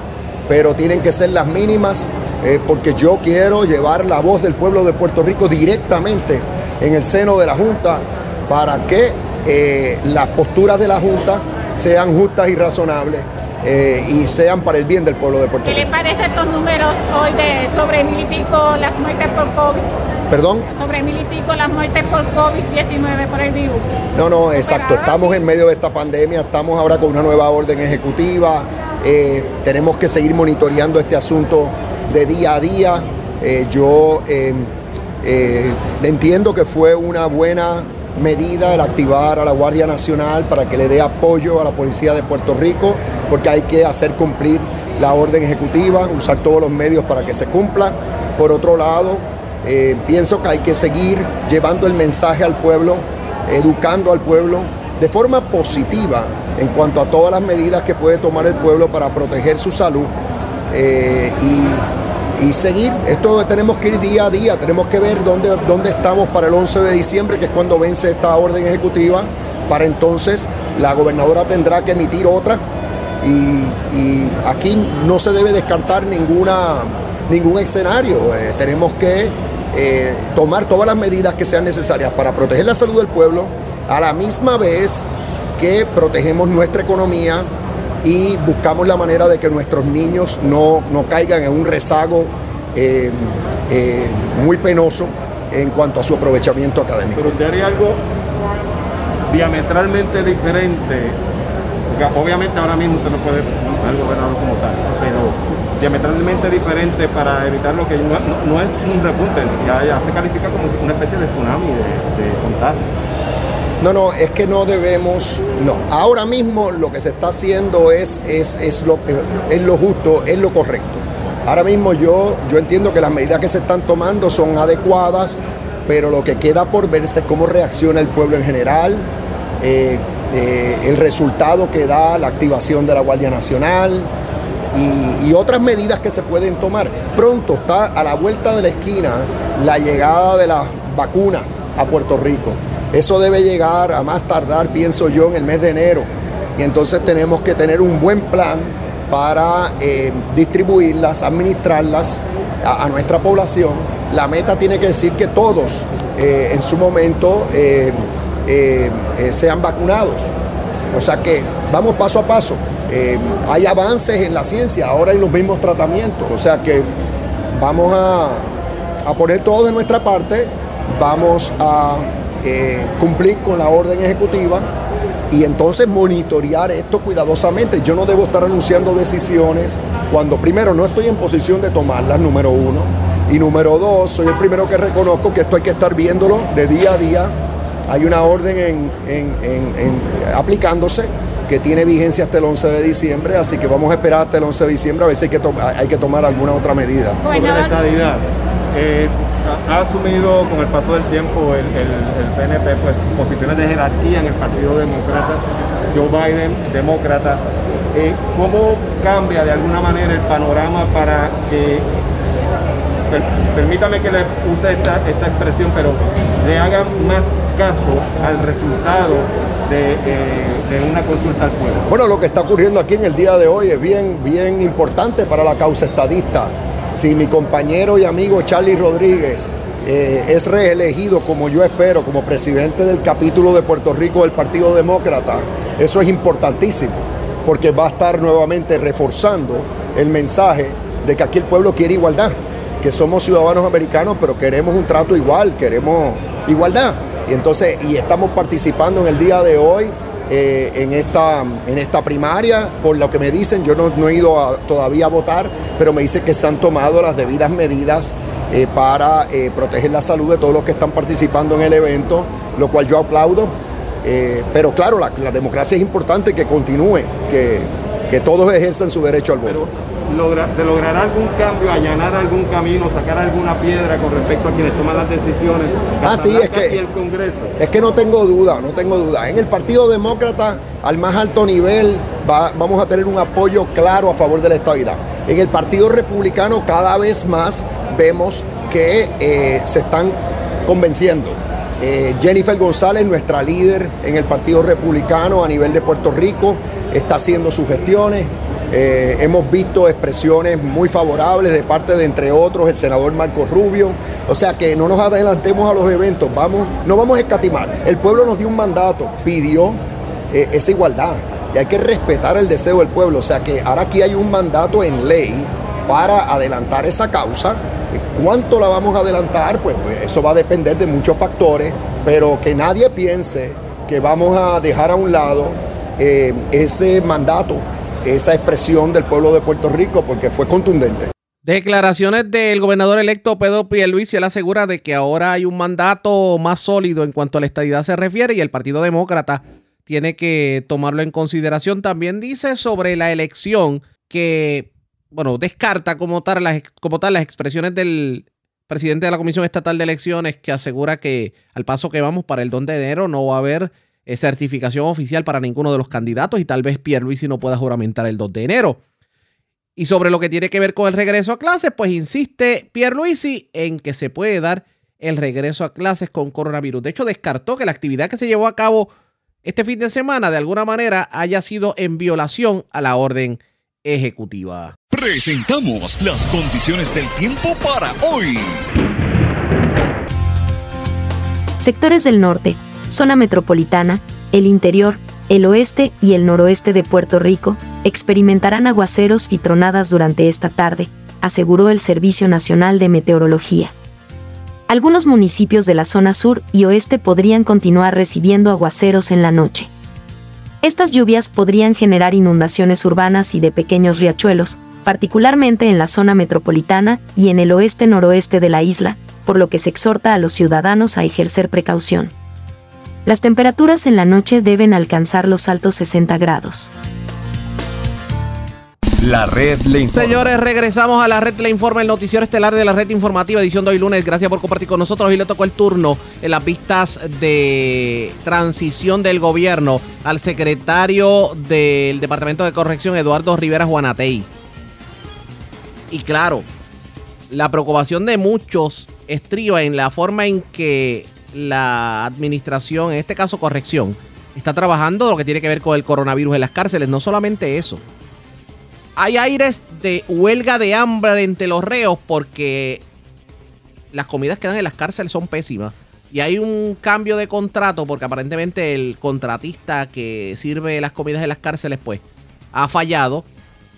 Speaker 16: pero tienen que ser las mínimas eh, porque yo quiero llevar la voz del pueblo de Puerto Rico directamente en el seno de la Junta para que eh, las posturas de la Junta sean justas y razonables eh, y sean para el bien del pueblo de Puerto
Speaker 17: ¿Qué le
Speaker 16: Rico.
Speaker 17: parece estos números hoy de sobre mil y pico las muertes por COVID?
Speaker 16: Perdón.
Speaker 17: Sobre mil y pico las muertes por COVID-19 por el virus.
Speaker 16: No, no, exacto. Estamos en medio de esta pandemia, estamos ahora con una nueva orden ejecutiva, eh, tenemos que seguir monitoreando este asunto de día a día. Eh, yo eh, entiendo que fue una buena medida el activar a la Guardia Nacional para que le dé apoyo a la Policía de Puerto Rico, porque hay que hacer cumplir la orden ejecutiva, usar todos los medios para que se cumpla. Por otro lado, eh, pienso que hay que seguir llevando el mensaje al pueblo, educando al pueblo de forma positiva en cuanto a todas las medidas que puede tomar el pueblo para proteger su salud eh, y, seguir. Esto tenemos que ir día a día, tenemos que ver dónde, dónde estamos para el 11 de diciembre, que es cuando vence esta orden ejecutiva. Para entonces la gobernadora tendrá que emitir otra y, y aquí no se debe descartar ninguna, ningún escenario. Eh, tenemos que eh, tomar todas las medidas que sean necesarias para proteger la salud del pueblo, a la misma vez que protegemos nuestra economía y buscamos la manera de que nuestros niños no, no caigan en un rezago eh, eh, muy penoso en cuanto a su aprovechamiento académico.
Speaker 18: Pero usted haría algo diametralmente diferente. Porque obviamente ahora mismo usted no puede ser gobernador como tal, pero diametralmente diferente para evitar lo que no, no- es un repunte, ya, se califica como una especie de tsunami de, de contagio.
Speaker 16: No, no, es que no debemos, no. Ahora mismo lo que se está haciendo es, es, es, lo, es lo justo, es lo correcto. Ahora mismo yo, yo entiendo que las medidas que se están tomando son adecuadas, pero lo que queda por verse es cómo reacciona el pueblo en general, eh, eh, el resultado que da la activación de la Guardia Nacional y, otras medidas que se pueden tomar. Pronto está a la vuelta de la esquina la llegada de las vacunas a Puerto Rico. Eso debe llegar a más tardar, pienso yo, en el mes de enero. Y entonces tenemos que tener un buen plan para eh, distribuirlas, administrarlas a, nuestra población. La meta tiene que decir que todos eh, en su momento eh, sean vacunados. O sea que vamos paso a paso. Eh, hay avances en la ciencia, ahora hay los mismos tratamientos. O sea que vamos a, poner todo de nuestra parte, vamos a eh, cumplir con la orden ejecutiva y entonces monitorear esto cuidadosamente. Yo no debo estar anunciando decisiones cuando primero no estoy en posición de tomarlas, número uno, y número dos, soy el primero que reconozco que esto hay que estar viéndolo de día a día. Hay una orden en- en- en- en- aplicándose que tiene vigencia hasta el 11 de diciembre, así que vamos a esperar hasta el 11 de diciembre a ver si hay que, to- hay que tomar alguna otra medida.
Speaker 18: Sobre la estadidad, eh, ha, ha asumido con el paso del tiempo el, el- el PNP pues, posiciones de jerarquía en el Partido Demócrata, Joe Biden, demócrata. Eh, ¿Cómo cambia de alguna manera el panorama para que, per- permítame que le use esta, esta expresión, pero le hagan más caso al resultado de, eh, de una consulta al pueblo?
Speaker 16: Bueno, lo que está ocurriendo aquí en el día de hoy es bien, bien importante para la causa estadista. Si mi compañero y amigo Charlie Rodríguez eh, es reelegido, como yo espero, como presidente del capítulo de Puerto Rico del Partido Demócrata, eso es importantísimo, porque va a estar nuevamente reforzando el mensaje de que aquí el pueblo quiere igualdad, que somos ciudadanos americanos, pero queremos un trato igual, queremos igualdad. Y entonces, y estamos participando en el día de hoy eh, en, esta, en esta primaria, por lo que me dicen, yo no, no he ido todavía a votar, pero me dicen que se han tomado las debidas medidas eh, para eh, proteger la salud de todos los que están participando en el evento, lo cual yo aplaudo. Pero claro, la, la democracia es importante que continúe, que, que todos ejerzan su derecho al voto.
Speaker 18: Logra- ¿Se logrará algún cambio, allanar algún camino, sacar alguna piedra con respecto a quienes toman las decisiones?
Speaker 16: Ah, sí, es que-
Speaker 18: y el Congreso.
Speaker 16: Es que no tengo duda, no tengo duda. En el Partido Demócrata, al más alto nivel, va- vamos a tener un apoyo claro a favor de la estabilidad. En el Partido Republicano, cada vez más vemos que eh, se están convenciendo. Eh, Jennifer González, nuestra líder en el Partido Republicano a nivel de Puerto Rico, está haciendo sus gestiones. Eh, hemos visto expresiones muy favorables de parte de, entre otros, el senador Marco Rubio. O sea que no nos adelantemos a los eventos, vamos, no vamos a escatimar. El pueblo nos dio un mandato, pidió eh, esa igualdad y hay que respetar el deseo del pueblo. O sea que ahora aquí hay un mandato en ley para adelantar esa causa. ¿Cuánto la vamos a adelantar? Pues, pues, eso va a depender de muchos factores, pero que nadie piense que vamos a dejar a un lado eh, ese mandato, esa expresión del pueblo de Puerto Rico, porque fue contundente.
Speaker 2: Declaraciones del gobernador electo Pedro Pierluisi, él asegura de que ahora hay un mandato más sólido en cuanto a la estadidad se refiere y el Partido Demócrata tiene que tomarlo en consideración. También dice sobre la elección que, bueno, descarta como tal las, como tal las expresiones del presidente de la Comisión Estatal de Elecciones que asegura que al paso que vamos para el 2 de enero no va a haber certificación oficial para ninguno de los candidatos y tal vez Pierluisi no pueda juramentar el 2 de enero. Y sobre lo que tiene que ver con el regreso a clases, pues insiste Pierluisi en que se puede dar el regreso a clases con coronavirus. De hecho, descartó que la actividad que se llevó a cabo este fin de semana de alguna manera haya sido en violación a la orden ejecutiva.
Speaker 19: Presentamos las condiciones del tiempo para hoy.
Speaker 20: Sectores del norte, zona metropolitana, el interior, el oeste y el noroeste de Puerto Rico experimentarán aguaceros y tronadas durante esta tarde, aseguró el Servicio Nacional de Meteorología. Algunos municipios de la zona sur y oeste podrían continuar recibiendo aguaceros en la noche. Estas lluvias podrían generar inundaciones urbanas y de pequeños riachuelos, particularmente en la zona metropolitana y en el oeste-noroeste de la isla, por lo que se exhorta a los ciudadanos a ejercer precaución. Las temperaturas en la noche deben alcanzar los altos 60 grados.
Speaker 1: La red le informa.
Speaker 2: Señores, regresamos a la red le informa, el noticiero estelar de la red informativa, edición de hoy lunes. Gracias por compartir con nosotros. y le tocó el turno en las vistas de transición del gobierno al secretario del Departamento de Corrección, Eduardo Rivera Juanatey. Y claro, la preocupación de muchos estriba en la forma en que la administración, en este caso corrección, está trabajando lo que tiene que ver con el coronavirus en las cárceles. No solamente eso hay aires de huelga de hambre entre los reos porque las comidas que dan en las cárceles son pésimas. Y hay un cambio de contrato porque aparentemente el contratista que sirve las comidas en las cárceles pues ha fallado.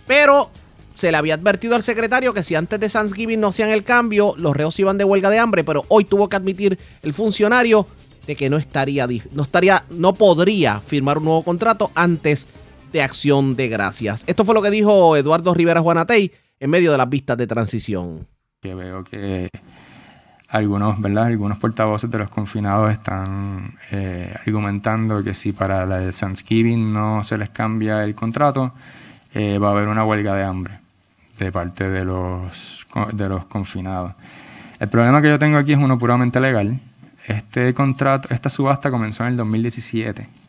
Speaker 2: Pero se le había advertido al secretario que si antes de Thanksgiving no hacían el cambio, los reos iban de huelga de hambre. Pero hoy tuvo que admitir el funcionario de que no estaría, no estaría, no podría firmar un nuevo contrato antes de acción de gracias. Esto fue lo que dijo Eduardo Rivera Juanatey en medio de las vistas de transición.
Speaker 21: Que veo que algunos, ¿verdad? Algunos portavoces de los confinados están eh, argumentando que si para el Thanksgiving no se les cambia el contrato, eh, va a haber una huelga de hambre de parte de los, de los confinados. El problema que yo tengo aquí es uno puramente legal. Este contrato, esta subasta comenzó en el 2017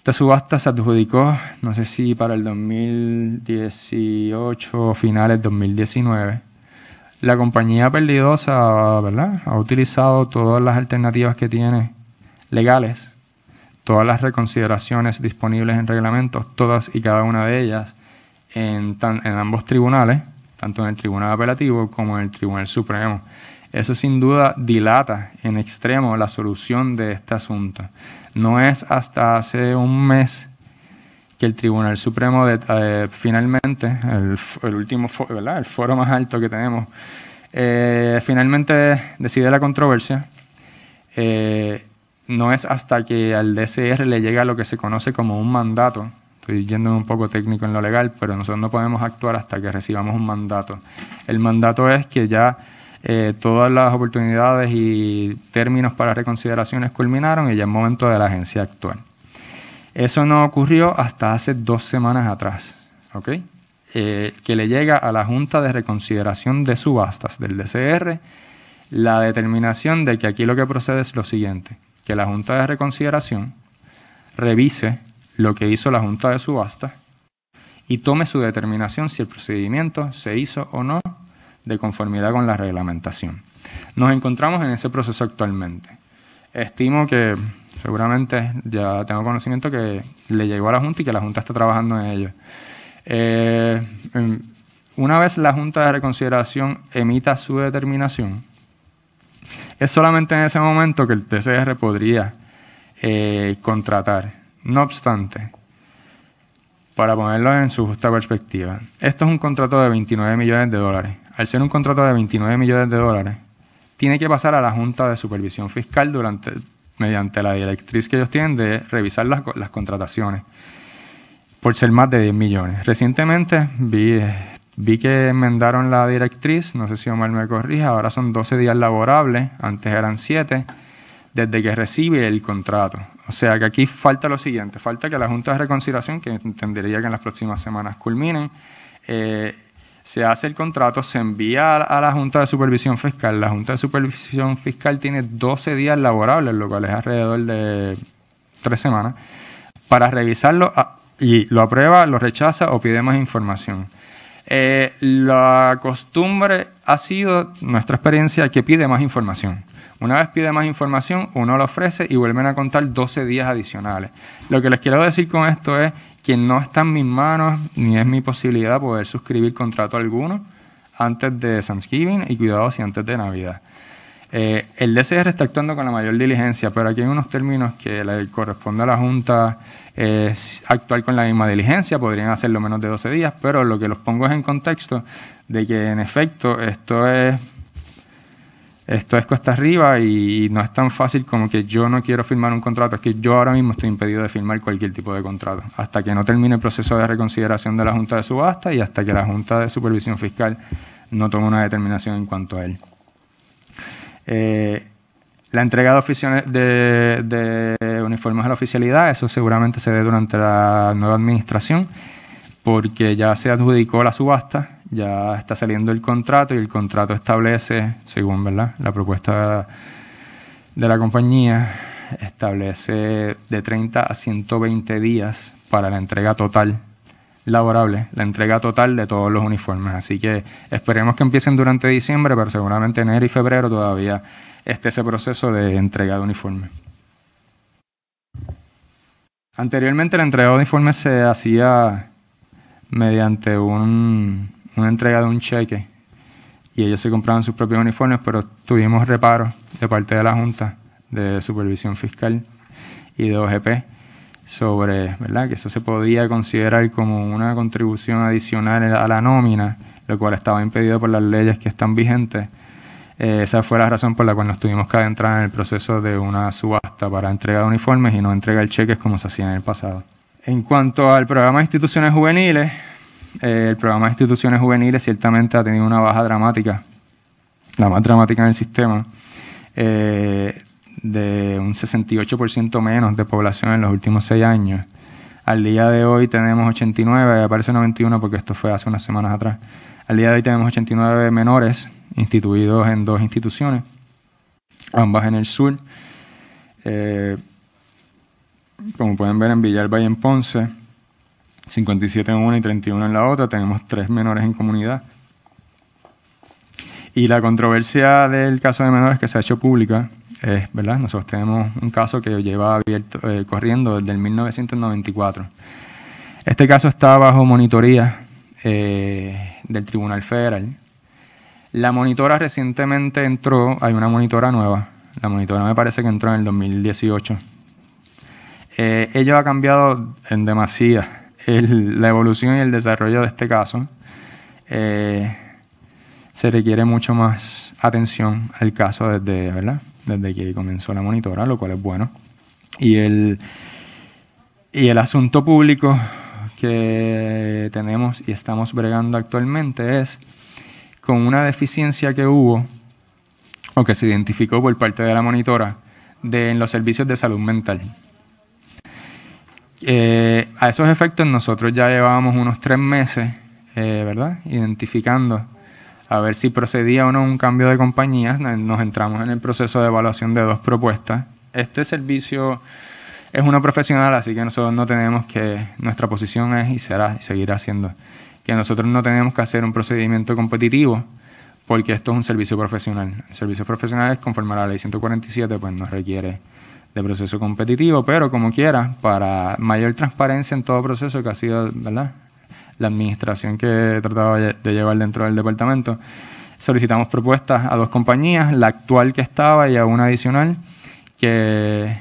Speaker 21: esta subasta se adjudicó, no sé si para el 2018 o finales 2019. La compañía perdidosa, ¿verdad? Ha utilizado todas las alternativas que tiene legales, todas las reconsideraciones disponibles en reglamentos, todas y cada una de ellas en, ambos tribunales, tanto en el Tribunal Apelativo como en el Tribunal Supremo. Eso sin duda dilata en extremo la solución de este asunto. No es hasta hace un mes que el Tribunal Supremo eh, finalmente, el, último, ¿verdad? el foro más alto que tenemos, eh, finalmente decide la controversia. Eh, no es hasta que al DCR le llega lo que se conoce como un mandato. Estoy yendo un poco técnico en lo legal, pero nosotros no podemos actuar hasta que recibamos un mandato. El mandato es que ya eh, todas las oportunidades y términos para reconsideraciones culminaron y ya es momento de la agencia actual. Eso no ocurrió hasta hace dos semanas atrás, ¿ok? Eh, que le llega a la Junta de Reconsideración de Subastas del DCR la determinación de que aquí lo que procede es lo siguiente, que la Junta de Reconsideración revise lo que hizo la Junta de Subastas y tome su determinación si el procedimiento se hizo o no de conformidad con la reglamentación. Nos encontramos en ese proceso actualmente. Estimo que seguramente ya tengo conocimiento que le llegó a la Junta y que la Junta está trabajando en ello. Eh, una vez la Junta de Reconsideración emita su determinación, es solamente en ese momento que el TCR podría eh, contratar. No obstante, para ponerlo en su justa perspectiva, esto es un contrato de 29 millones de dólares al ser un contrato de 29 millones de dólares, tiene que pasar a la Junta de Supervisión Fiscal durante, mediante la directriz que ellos tienen de revisar las, contrataciones, por ser más de 10 millones. Recientemente vi, vi que enmendaron la directriz, no sé si Omar me corrija, ahora son 12 días laborables, antes eran 7, desde que recibe el contrato. O sea que aquí falta lo siguiente, falta que la Junta de Reconciliación, que entendería que en las próximas semanas culminen, eh, se hace el contrato, se envía a la Junta de Supervisión Fiscal. La Junta de Supervisión Fiscal tiene 12 días laborables, lo cual es alrededor de tres semanas, para revisarlo ah, y lo aprueba, lo rechaza o pide más información. Eh, la costumbre ha sido, nuestra experiencia, que pide más información. Una vez pide más información, uno lo ofrece y vuelven a contar 12 días adicionales. Lo que les quiero decir con esto es que no está en mis manos ni es mi posibilidad poder suscribir contrato alguno antes de Thanksgiving y cuidado si antes de Navidad. Eh, el DCR está actuando con la mayor diligencia, pero aquí hay unos términos que le corresponde a la Junta actuar con la misma diligencia, podrían hacerlo menos de 12 días, pero lo que los pongo es en contexto de que en efecto esto es esto es cuesta arriba y no es tan fácil como que yo no quiero firmar un contrato, es que yo ahora mismo estoy impedido de firmar cualquier tipo de contrato, hasta que no termine el proceso de reconsideración de la Junta de Subasta y hasta que la Junta de Supervisión Fiscal no tome una determinación en cuanto a él. Eh, la entrega de, de uniformes a la oficialidad, eso seguramente se dé durante la nueva administración, porque ya se adjudicó la subasta, ya está saliendo el contrato y el contrato establece, según ¿verdad? la propuesta de la compañía, establece de 30 a 120 días para la entrega total laborable, la entrega total de todos los uniformes. Así que esperemos que empiecen durante diciembre, pero seguramente enero y febrero todavía esté ese proceso de entrega de uniformes. Anteriormente la entrega de uniformes se hacía mediante un, una entrega de un cheque y ellos se compraban sus propios uniformes, pero tuvimos reparos de parte de la Junta de Supervisión Fiscal y de OGP sobre ¿verdad? que eso se podía considerar como una contribución adicional a la nómina, lo cual estaba impedido por las leyes que están vigentes. Eh, esa fue la razón por la cual nos tuvimos que adentrar en el proceso de una subasta para entrega de uniformes y no entregar cheques como se hacía en el pasado. En cuanto al programa de instituciones juveniles, eh, el programa de instituciones juveniles ciertamente ha tenido una baja dramática, la más dramática en el sistema. Eh, de un 68% menos de población en los últimos seis años. Al día de hoy tenemos 89, aparece 91 porque esto fue hace unas semanas atrás. Al día de hoy tenemos 89 menores instituidos en dos instituciones, ambas en el sur. Eh, como pueden ver en Villalba y en Ponce, 57 en una y 31 en la otra, tenemos tres menores en comunidad. Y la controversia del caso de menores que se ha hecho pública ¿verdad? Nosotros tenemos un caso que lleva abierto, eh, corriendo desde el 1994. Este caso está bajo monitoría eh, del Tribunal Federal. La monitora recientemente entró, hay una monitora nueva, la monitora me parece que entró en el 2018. Eh, ella ha cambiado en demasía la evolución y el desarrollo de este caso. se requiere mucho más atención al caso desde, ¿verdad? desde que comenzó la monitora, lo cual es bueno. Y el, y el asunto público que tenemos y estamos bregando actualmente es con una deficiencia que hubo o que se identificó por parte de la monitora de, en los servicios de salud mental. Eh, a esos efectos nosotros ya llevábamos unos tres meses, eh, ¿verdad? Identificando a ver si procedía o no un cambio de compañía. Nos entramos en el proceso de evaluación de dos propuestas. Este servicio es una profesional, así que nosotros no tenemos que, nuestra posición es y será y seguirá siendo, que nosotros no tenemos que hacer un procedimiento competitivo porque esto es un servicio profesional. El servicio profesional es conforme a la ley 147, pues no requiere de proceso competitivo, pero como quiera, para mayor transparencia en todo proceso que ha sido, la administración que he tratado de llevar dentro del departamento. Solicitamos propuestas a dos compañías, la actual que estaba y a una adicional que,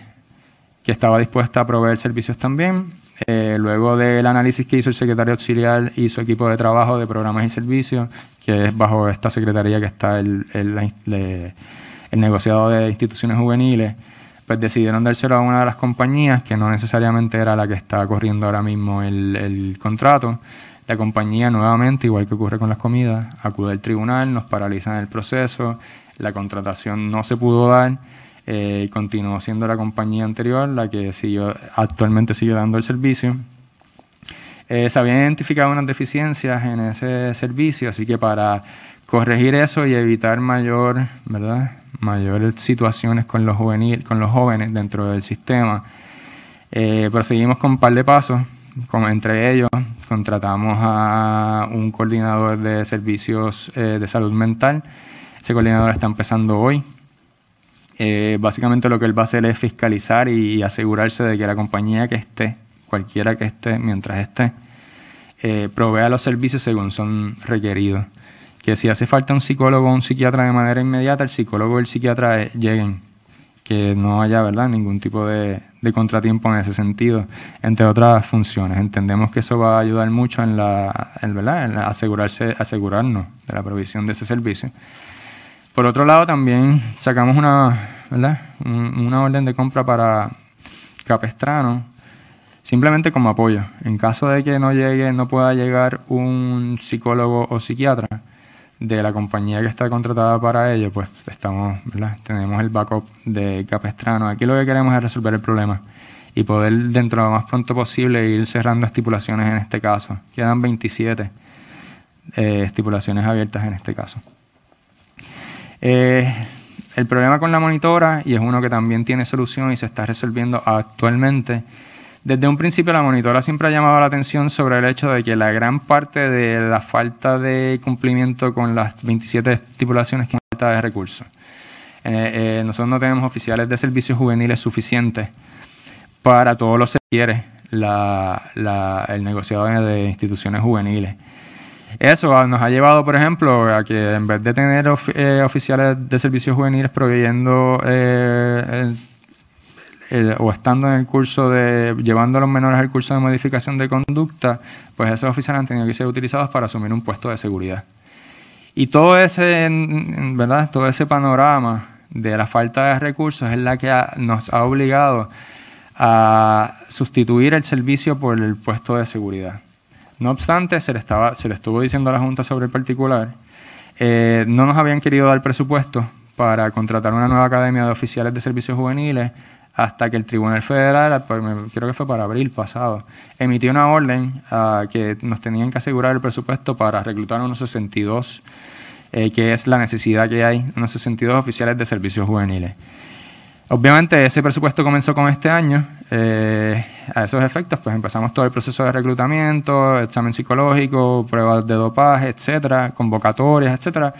Speaker 21: que estaba dispuesta a proveer servicios también. Eh, luego del análisis que hizo el secretario auxiliar y su equipo de trabajo de programas y servicios, que es bajo esta secretaría que está el, el negociado de instituciones juveniles, pues decidieron dárselo a una de las compañías que no necesariamente era la que está corriendo ahora mismo el, contrato. La compañía nuevamente, igual que ocurre con las comidas, acude al tribunal, nos paralizan el proceso, la contratación no se pudo dar, eh, continuó siendo la compañía anterior la que siguió, actualmente sigue dando el servicio. Eh, se habían identificado unas deficiencias en ese servicio, así que para corregir eso y evitar mayor, ¿verdad? mayores situaciones con los, juvenil, con los jóvenes dentro del sistema, eh, proseguimos con un par de pasos entre ellos, contratamos a un coordinador de servicios eh, de salud mental. Ese coordinador está empezando hoy. Eh, básicamente lo que él va a hacer es fiscalizar y asegurarse de que la compañía que esté, cualquiera que esté, mientras esté, provea los servicios según son requeridos. Que si hace falta un psicólogo o un psiquiatra de manera inmediata, el psicólogo o el psiquiatra lleguen que no haya ¿verdad? ningún tipo de, contratiempo en ese sentido, entre otras funciones. Entendemos que eso va a ayudar mucho en la, ¿verdad? En asegurarse, asegurarnos de la provisión de ese servicio. Por otro lado, también sacamos una, ¿verdad? Un- una orden de compra para Capestrano, simplemente como apoyo. En caso de que no llegue, no pueda llegar un psicólogo o psiquiatra de la compañía que está contratada para ello, pues estamos, ¿verdad? Tenemos el backup de Capestrano. Aquí lo que queremos es resolver el problema y poder dentro de lo más pronto posible ir cerrando estipulaciones en este caso. Quedan 27 eh, estipulaciones abiertas en este caso. Eh, el problema con la monitora, y es uno que también tiene solución y se está resolviendo actualmente, desde un principio la monitora siempre ha llamado la atención sobre el hecho de que la gran parte de la falta de cumplimiento con las 27 estipulaciones que falta de recursos. Eh, eh, nosotros no tenemos oficiales de servicios juveniles suficientes para todo lo que la, la- el negociador de instituciones juveniles. Eso nos ha llevado, por ejemplo, a que en vez de tener eh, oficiales de servicios juveniles proveyendo o estando en el curso de, llevando a los menores al curso de modificación de conducta, pues esos oficiales han tenido que ser utilizados para asumir un puesto de seguridad. Y todo ese, ¿verdad? Todo ese panorama de la falta de recursos es la que nos ha obligado a sustituir el servicio por el puesto de seguridad. No obstante, se le, estaba, se le estuvo diciendo a la Junta sobre el particular, eh, no nos habían querido dar presupuesto para contratar una nueva academia de oficiales de servicios juveniles hasta que el Tribunal Federal, creo que fue para abril pasado, emitió una orden ah, que nos tenían que asegurar el presupuesto para reclutar unos 62, eh, que es la necesidad que hay, unos 62 oficiales de servicios juveniles. Obviamente ese presupuesto comenzó con este año. eh, a esos efectos, pues empezamos todo el proceso de reclutamiento, examen psicológico, pruebas de dopaje, etcétera, convocatorias, etcétera.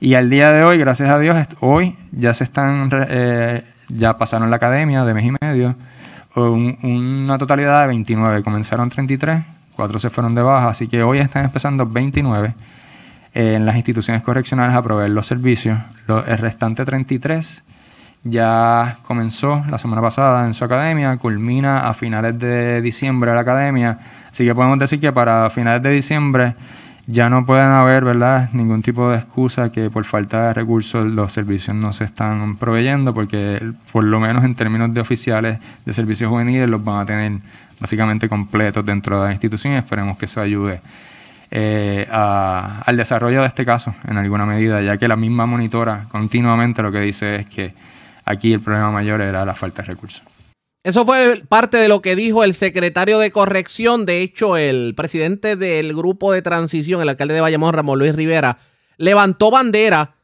Speaker 21: Y al día de hoy, gracias a Dios, hoy ya se están, eh, ya pasaron la academia de mes y medio, un- una totalidad de 29. Comenzaron 33, cuatro se fueron de baja, así que hoy están empezando 29 eh, en las instituciones correccionales a proveer los servicios. El restante 33 ya comenzó la semana pasada en su academia, culmina a finales de diciembre la academia, así que podemos decir que para finales de diciembre ya no pueden haber, ¿verdad?, ningún tipo de excusa que por falta de recursos los servicios no se están proveyendo, porque por lo menos en términos de oficiales de servicios juveniles los van a tener básicamente completos dentro de la institución y esperemos que eso ayude eh, al desarrollo de este caso en alguna medida, ya que la misma monitora continuamente lo que dice es que aquí el problema mayor era la falta de recursos.
Speaker 2: Eso fue parte de lo que dijo el secretario de corrección. De hecho, el presidente del grupo de transición, el alcalde de Bayamón, Ramón Luis Rivera, levantó bandera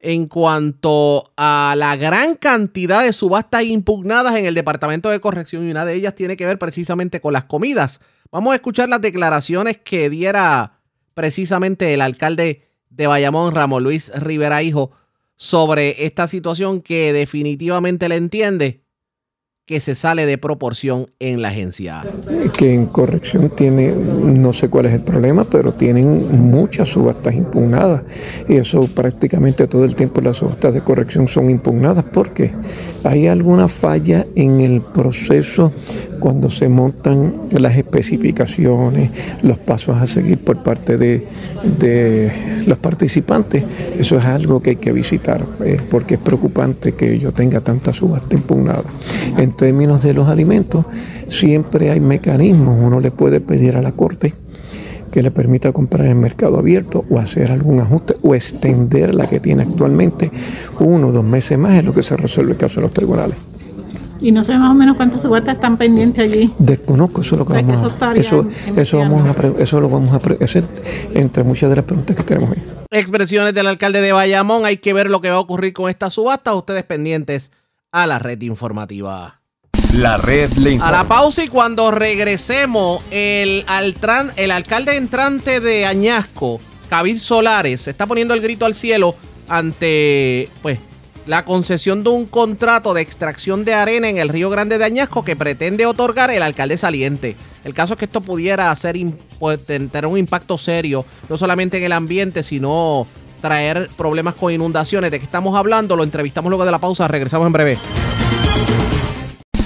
Speaker 2: en cuanto a la gran cantidad de subastas impugnadas en el departamento de corrección y una de ellas tiene que ver precisamente con las comidas. Vamos a escuchar las declaraciones que diera precisamente el alcalde de Bayamón, Ramón Luis Rivera Hijo, sobre esta situación que definitivamente le entiende que se sale de proporción en la agencia.
Speaker 22: que en corrección tiene, no sé cuál es el problema, pero tienen muchas subastas impugnadas. Y eso prácticamente todo el tiempo las subastas de corrección son impugnadas porque hay alguna falla en el proceso cuando se montan las especificaciones, los pasos a seguir por parte de, de los participantes. Eso es algo que hay que visitar eh, porque es preocupante que yo tenga tanta subasta impugnada. En términos de los alimentos, siempre hay mecanismos. Uno le puede pedir a la Corte que le permita comprar en mercado abierto o hacer algún ajuste o extender la que tiene actualmente uno o dos meses más es lo que se resuelve el caso de los tribunales.
Speaker 23: Y no sé más o menos cuántas subastas están pendientes allí.
Speaker 22: Desconozco eso es lo que
Speaker 23: O sea, que
Speaker 22: vamos
Speaker 23: eso
Speaker 22: a eso, eso vamos a pre- eso lo vamos a es entre muchas de las preguntas que tenemos hoy.
Speaker 2: Expresiones del alcalde de Bayamón. Hay que ver lo que va a ocurrir con esta subasta. Ustedes pendientes a la red informativa.
Speaker 1: La red le
Speaker 2: A la pausa y cuando regresemos, el, altran- el alcalde entrante de Añasco, Kabir Solares, se está poniendo el grito al cielo ante pues la concesión de un contrato de extracción de arena en el Río Grande de Añasco que pretende otorgar el alcalde saliente. El caso es que esto pudiera hacer pues, ten- tener un impacto serio, no solamente en el ambiente, sino traer problemas con inundaciones. ¿De qué estamos hablando? Lo entrevistamos luego de la pausa. Regresamos en breve.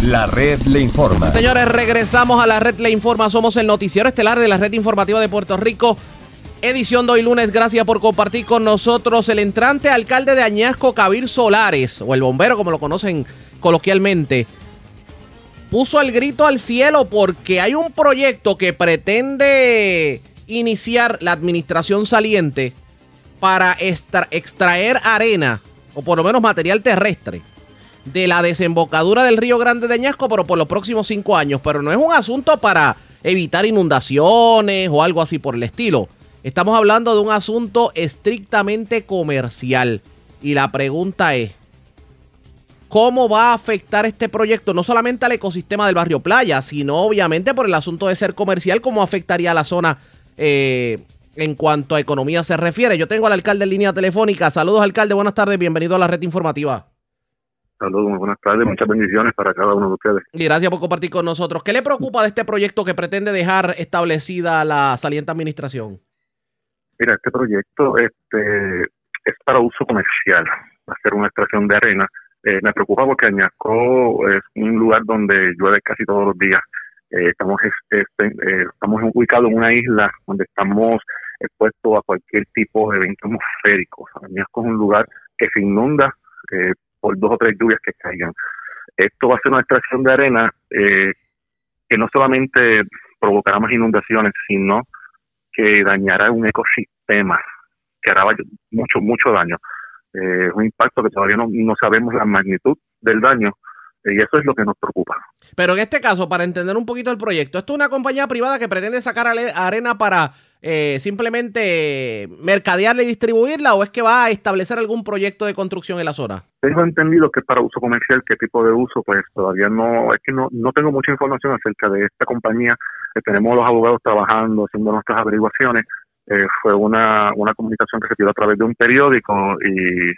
Speaker 1: La red le informa.
Speaker 2: Señores, regresamos a la red Le Informa. Somos el noticiero estelar de la red informativa de Puerto Rico. Edición de hoy lunes. Gracias por compartir con nosotros el entrante alcalde de Añasco, Cabir Solares, o el bombero como lo conocen coloquialmente, puso el grito al cielo porque hay un proyecto que pretende iniciar la administración saliente para extra- extraer arena, o por lo menos material terrestre, de la desembocadura del río Grande de Añasco, pero por los próximos cinco años. Pero no es un asunto para evitar inundaciones o algo así por el estilo. Estamos hablando de un asunto estrictamente comercial. Y la pregunta es, ¿cómo va a afectar este proyecto no solamente al ecosistema del barrio Playa, sino obviamente por el asunto de ser comercial, cómo afectaría a la zona eh, en cuanto a economía se refiere? Yo tengo al alcalde en línea telefónica. Saludos, alcalde. Buenas tardes. Bienvenido a la red informativa.
Speaker 24: Saludos, muy buenas tardes, muchas bendiciones para cada uno de ustedes.
Speaker 2: Y gracias por compartir con nosotros. ¿Qué le preocupa de este proyecto que pretende dejar establecida la saliente administración?
Speaker 24: Mira, este proyecto este, es para uso comercial, ser una extracción de arena. Eh, me preocupa porque Añasco es un lugar donde llueve casi todos los días. Eh, estamos, este, eh, estamos ubicados en una isla donde estamos expuestos a cualquier tipo de evento atmosférico. Añasco es un lugar que se inunda eh, por dos o tres lluvias que caigan. Esto va a ser una extracción de arena que no solamente provocará más inundaciones, sino que dañará un ecosistema, que hará mucho, mucho daño. Eh, un impacto que todavía no, no sabemos la magnitud del daño eh, y eso es lo que nos preocupa.
Speaker 2: Pero en este caso, para entender un poquito el proyecto, ¿esto es una compañía privada que pretende sacar arena para eh, simplemente mercadearla y distribuirla o es que va a establecer algún proyecto de construcción en la zona?
Speaker 24: Tengo entendido que para uso comercial, qué tipo de uso, pues todavía no, es que no, no tengo mucha información acerca de esta compañía. Eh, tenemos los abogados trabajando, haciendo nuestras averiguaciones. Eh, fue una, una comunicación que se dio a través de un periódico y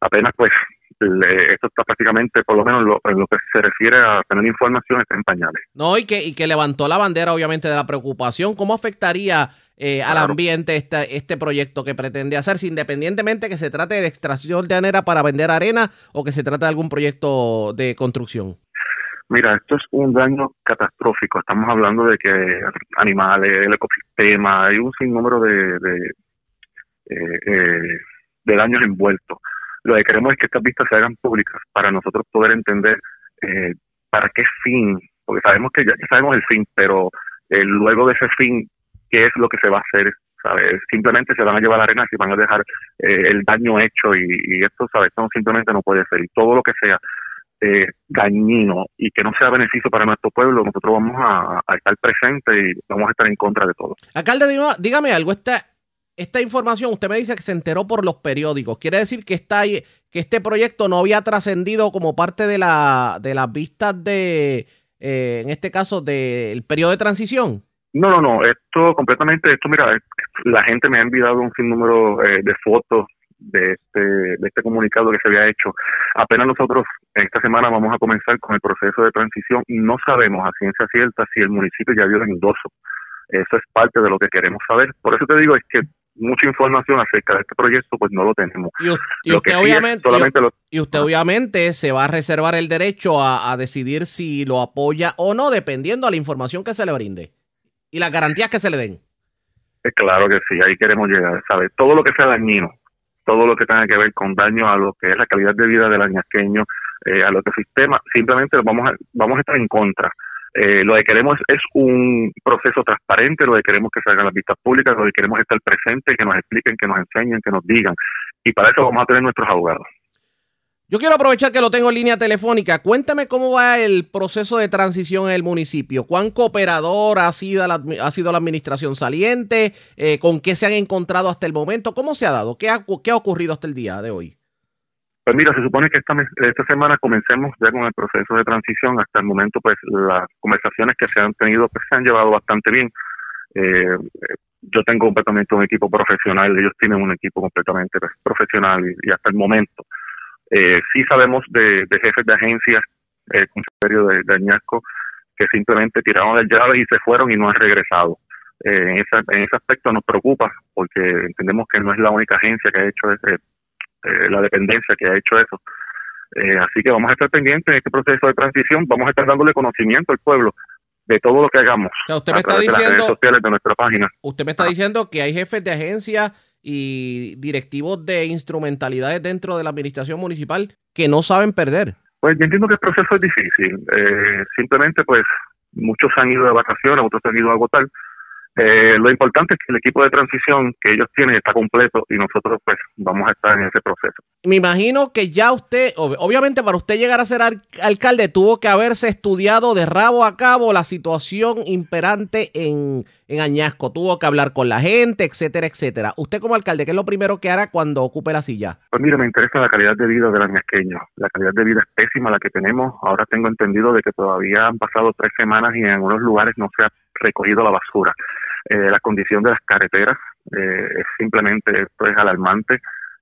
Speaker 24: apenas pues esto está prácticamente, por lo menos lo- en lo que se refiere a tener información, está en pañales.
Speaker 2: No, y que, y que levantó la bandera, obviamente, de la preocupación. ¿Cómo afectaría eh, al ambiente este, este proyecto que pretende hacerse, independientemente que se trate de extracción de arena para vender arena o que se trate de algún proyecto de construcción?
Speaker 24: Mira, esto es un daño catastrófico. Estamos hablando de que animales, el ecosistema, hay un sinnúmero de, de, eh, eh, de daños envueltos. Lo que queremos es que estas vistas se hagan públicas para nosotros poder entender eh, para qué fin, porque sabemos que ya, sabemos el fin, pero eh, luego de ese fin, ¿qué es lo que se va a hacer? ¿sabes? Simplemente se van a llevar la arena y van a dejar eh, el daño hecho y, y esto, ¿sabes? Esto simplemente no puede ser. Y todo lo que sea eh, dañino y que no sea beneficio para nuestro pueblo, nosotros vamos a, estar presentes y vamos a estar en contra de todo.
Speaker 2: Alcalde, dígame algo. Esta, esta información, usted me dice que se enteró por los periódicos. ¿Quiere decir que, está que este proyecto no había trascendido como parte de, la, de las vistas de, eh, en este caso, del periodo de transición?
Speaker 24: No, no, no, esto completamente, esto mira, la gente me ha enviado un sinnúmero eh, de fotos de este, de este comunicado que se había hecho. Apenas nosotros esta semana vamos a comenzar con el proceso de transición. No sabemos a ciencia cierta si el municipio ya dio el endoso. Eso es parte de lo que queremos saber. Por eso te digo, es que mucha información acerca de este proyecto pues no lo tenemos.
Speaker 2: Y,
Speaker 24: Lo
Speaker 2: usted
Speaker 24: que
Speaker 2: obviamente, y,
Speaker 24: lo-
Speaker 2: y usted obviamente se va a reservar el derecho a, a decidir si lo apoya o no, dependiendo a la información que se le brinde y las garantías que se le den.
Speaker 24: Eh, Claro que sí, ahí queremos llegar, ¿sabes? Todo lo que sea dañino, todo lo que tenga que ver con daño a lo que es la calidad de vida del añasqueño, eh, al ecosistema, simplemente vamos a, vamos a estar en contra. Eh, lo que queremos es un proceso transparente, lo que queremos que salgan las vistas públicas, lo que queremos es estar presentes, que nos expliquen, que nos enseñen, que nos digan. Y para eso vamos a tener nuestros abogados.
Speaker 2: Yo quiero aprovechar que lo tengo en línea telefónica. Cuéntame cómo va el proceso de transición en el municipio. ¿Cuán cooperador ha sido la, ha sido la administración saliente? Eh, ¿Con qué se han encontrado hasta el momento? ¿Cómo se ha dado? ¿Qué ha, qué ha ocurrido hasta el día de hoy?
Speaker 24: Pues mira, se supone que esta, esta semana comencemos ya con el proceso de transición. Hasta el momento, pues las conversaciones que se han tenido pues, se han llevado bastante bien. Eh, eh, yo tengo completamente un equipo profesional, ellos tienen un equipo completamente pues, profesional y, hasta el momento. Eh, sí sabemos de, de jefes de agencias, el Consejo de, de Añasco, que simplemente tiraron las llaves y se fueron y no han regresado. Eh, en, esa- en ese aspecto nos preocupa porque entendemos que no es la única agencia que ha hecho ese, eh, la dependencia que ha hecho eso. Eh, así que vamos a estar pendientes en este proceso de transición, vamos a estar dándole conocimiento al pueblo de todo lo que hagamos
Speaker 2: usted me está
Speaker 24: través de las
Speaker 2: diciendo-
Speaker 24: redes sociales de nuestra página.
Speaker 2: Usted me está diciendo que hay jefes de agencia y directivos de instrumentalidades dentro de la administración municipal que no saben perder.
Speaker 24: Pues yo entiendo que el proceso es difícil. Eh, simplemente, pues, muchos han ido de vacaciones, otros han ido a agotar. Eh, lo importante es que el equipo de transición que ellos tienen está completo y nosotros, pues, vamos a estar en ese proceso.
Speaker 2: Me imagino que ya usted, ob- obviamente para usted llegar a ser al- alcalde, tuvo que haberse estudiado de rabo a cabo la situación imperante en, en Añasco. Tuvo que hablar con la gente, etcétera, etcétera. Usted como alcalde, ¿qué es lo primero que hará cuando ocupe la silla?
Speaker 24: Pues mire, me interesa la calidad de vida del añasqueño. La calidad de vida es pésima la que tenemos. Ahora tengo entendido de que todavía han pasado tres semanas y en algunos lugares no se ha recogido la basura. Eh, la condición de las carreteras eh, es simplemente, esto es alarmante.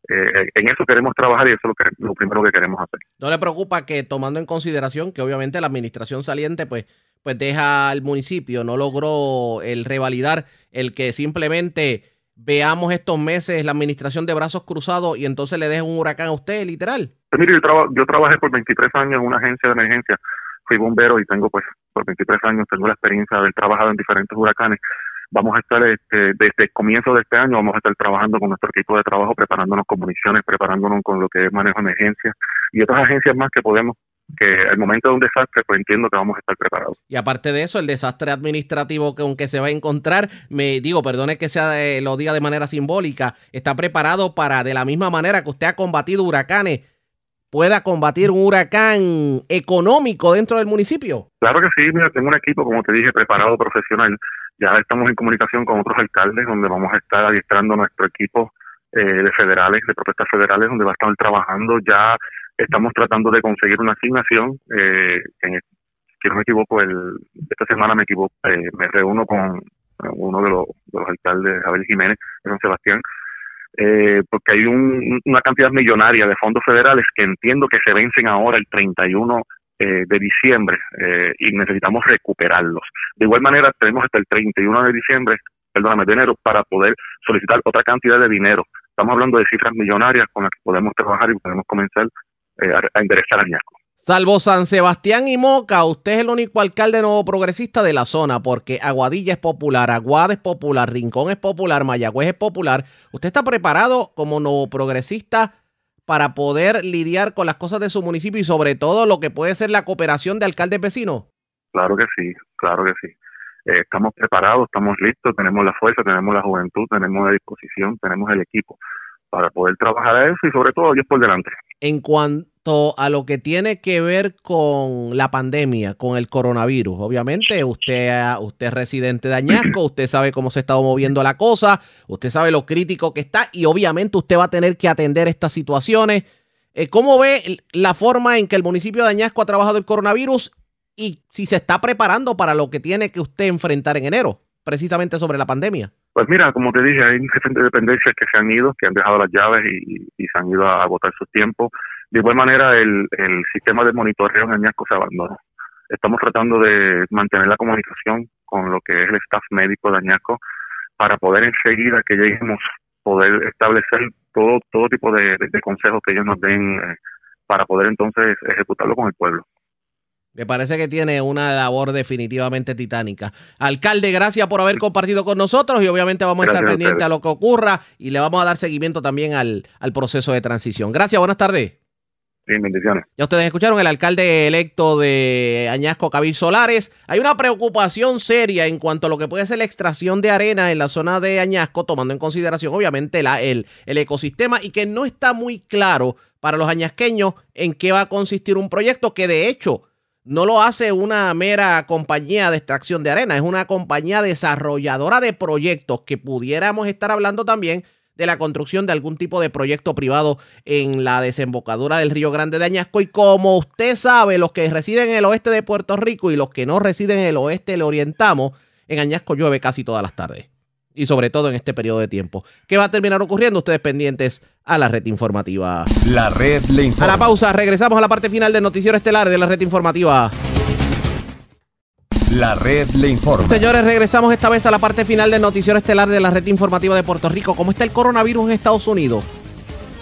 Speaker 24: Eh, en eso queremos trabajar y eso es lo, que, lo primero que queremos hacer.
Speaker 2: ¿No le preocupa que tomando en consideración que obviamente la administración saliente pues, pues deja al municipio, no logró el revalidar el que simplemente veamos estos meses la administración de brazos cruzados y entonces le deje un huracán a usted, literal?
Speaker 24: Pues mire, yo, traba- yo trabajé por 23 años en una agencia de emergencia. Fui bombero y tengo, pues, por 23 años tengo la experiencia de haber trabajado en diferentes huracanes. Vamos a estar, este, desde el comienzo de este año, vamos a estar trabajando con nuestro equipo de trabajo, preparándonos con municiones, preparándonos con lo que es manejo de emergencia y otras agencias más que podemos, que al momento de un desastre, pues entiendo que vamos a estar preparados.
Speaker 2: Y aparte de eso, el desastre administrativo que aunque se va a encontrar, me digo, perdone que sea eh, lo diga de manera simbólica, está preparado para de la misma manera que usted ha combatido huracanes, pueda combatir un huracán económico dentro del municipio.
Speaker 24: Claro que sí, mira, tengo un equipo, como te dije, preparado, profesional. Ya estamos en comunicación con otros alcaldes, donde vamos a estar adiestrando nuestro equipo eh, de federales, de protestas federales, donde va a estar trabajando. Ya estamos tratando de conseguir una asignación. Eh, si no me equivoco, el, esta semana me equivoco, eh, me reúno con eh, uno de los, de los alcaldes, Abel Jiménez, de San Sebastián, eh, porque hay un- una cantidad millonaria de fondos federales que entiendo que se vencen ahora el 31 eh, de diciembre eh, y necesitamos recuperarlos. De igual manera, tenemos hasta el 31 de diciembre, perdóname, de enero, para poder solicitar otra cantidad de dinero. Estamos hablando de cifras millonarias con las que podemos trabajar y podemos comenzar eh, a, enderezar a.
Speaker 2: Salvo San Sebastián y Moca, usted es el único alcalde nuevo progresista de la zona, porque Aguadilla es popular, Aguada es popular, Rincón es popular, Mayagüez es popular. ¿Usted está preparado como nuevo progresista para poder lidiar con las cosas de su municipio y sobre todo lo que puede ser la cooperación de alcaldes vecinos?
Speaker 24: Claro que sí, claro que sí. Eh, estamos preparados, estamos listos, tenemos la fuerza, tenemos la juventud, tenemos la disposición, tenemos el equipo para poder trabajar a eso y sobre todo Dios por delante.
Speaker 2: En cuanto a lo que tiene que ver con la pandemia, con el coronavirus, obviamente usted, usted es residente de Añasco, usted sabe cómo se está moviendo la cosa, usted sabe lo crítico que está y obviamente usted va a tener que atender estas situaciones. Eh, ¿Cómo ve la forma en que el municipio de Añasco ha trabajado el coronavirus y si se está preparando para lo que tiene que usted enfrentar en enero, precisamente sobre la pandemia?
Speaker 24: Pues mira, como te dije, hay de dependencias que se han ido, que han dejado las llaves y, se han ido a agotar su tiempo. De igual manera, el, el sistema de monitoreo en Añasco se abandonó. Estamos tratando de mantener la comunicación con lo que es el staff médico de Añasco para poder enseguida que lleguemos poder establecer todo todo tipo de, de- de consejos que ellos nos den eh, para poder entonces ejecutarlo con el pueblo.
Speaker 2: Me parece que tiene una labor definitivamente titánica. Alcalde, gracias por haber compartido con nosotros y obviamente vamos a estar
Speaker 24: a
Speaker 2: pendientes a lo que ocurra y le vamos a dar seguimiento también al, al proceso de transición. Gracias, buenas tardes.
Speaker 24: Sí, bendiciones.
Speaker 2: Ya ustedes escucharon el alcalde electo de Añasco, Cabil Solares. Hay una preocupación seria en cuanto a lo que puede ser la extracción de arena en la zona de Añasco, tomando en consideración obviamente la, el, el ecosistema y que no está muy claro para los añasqueños en qué va a consistir un proyecto que de hecho no lo hace una mera compañía de extracción de arena, es una compañía desarrolladora de proyectos que pudiéramos estar hablando también de la construcción de algún tipo de proyecto privado en la desembocadura del Río Grande de Añasco. Y como usted sabe, los que residen en el oeste de Puerto Rico y los que no residen en el oeste le orientamos, en Añasco llueve casi todas las tardes. Y sobre todo en este periodo de tiempo. ¿Qué va a terminar ocurriendo? Ustedes pendientes a la red informativa.
Speaker 1: La red le
Speaker 2: A la pausa, regresamos a la parte final del noticiero estelar de la red informativa.
Speaker 1: La red le informa.
Speaker 2: Señores, regresamos esta vez a la parte final del noticiero estelar de la red informativa de Puerto Rico. ¿Cómo está el coronavirus en Estados Unidos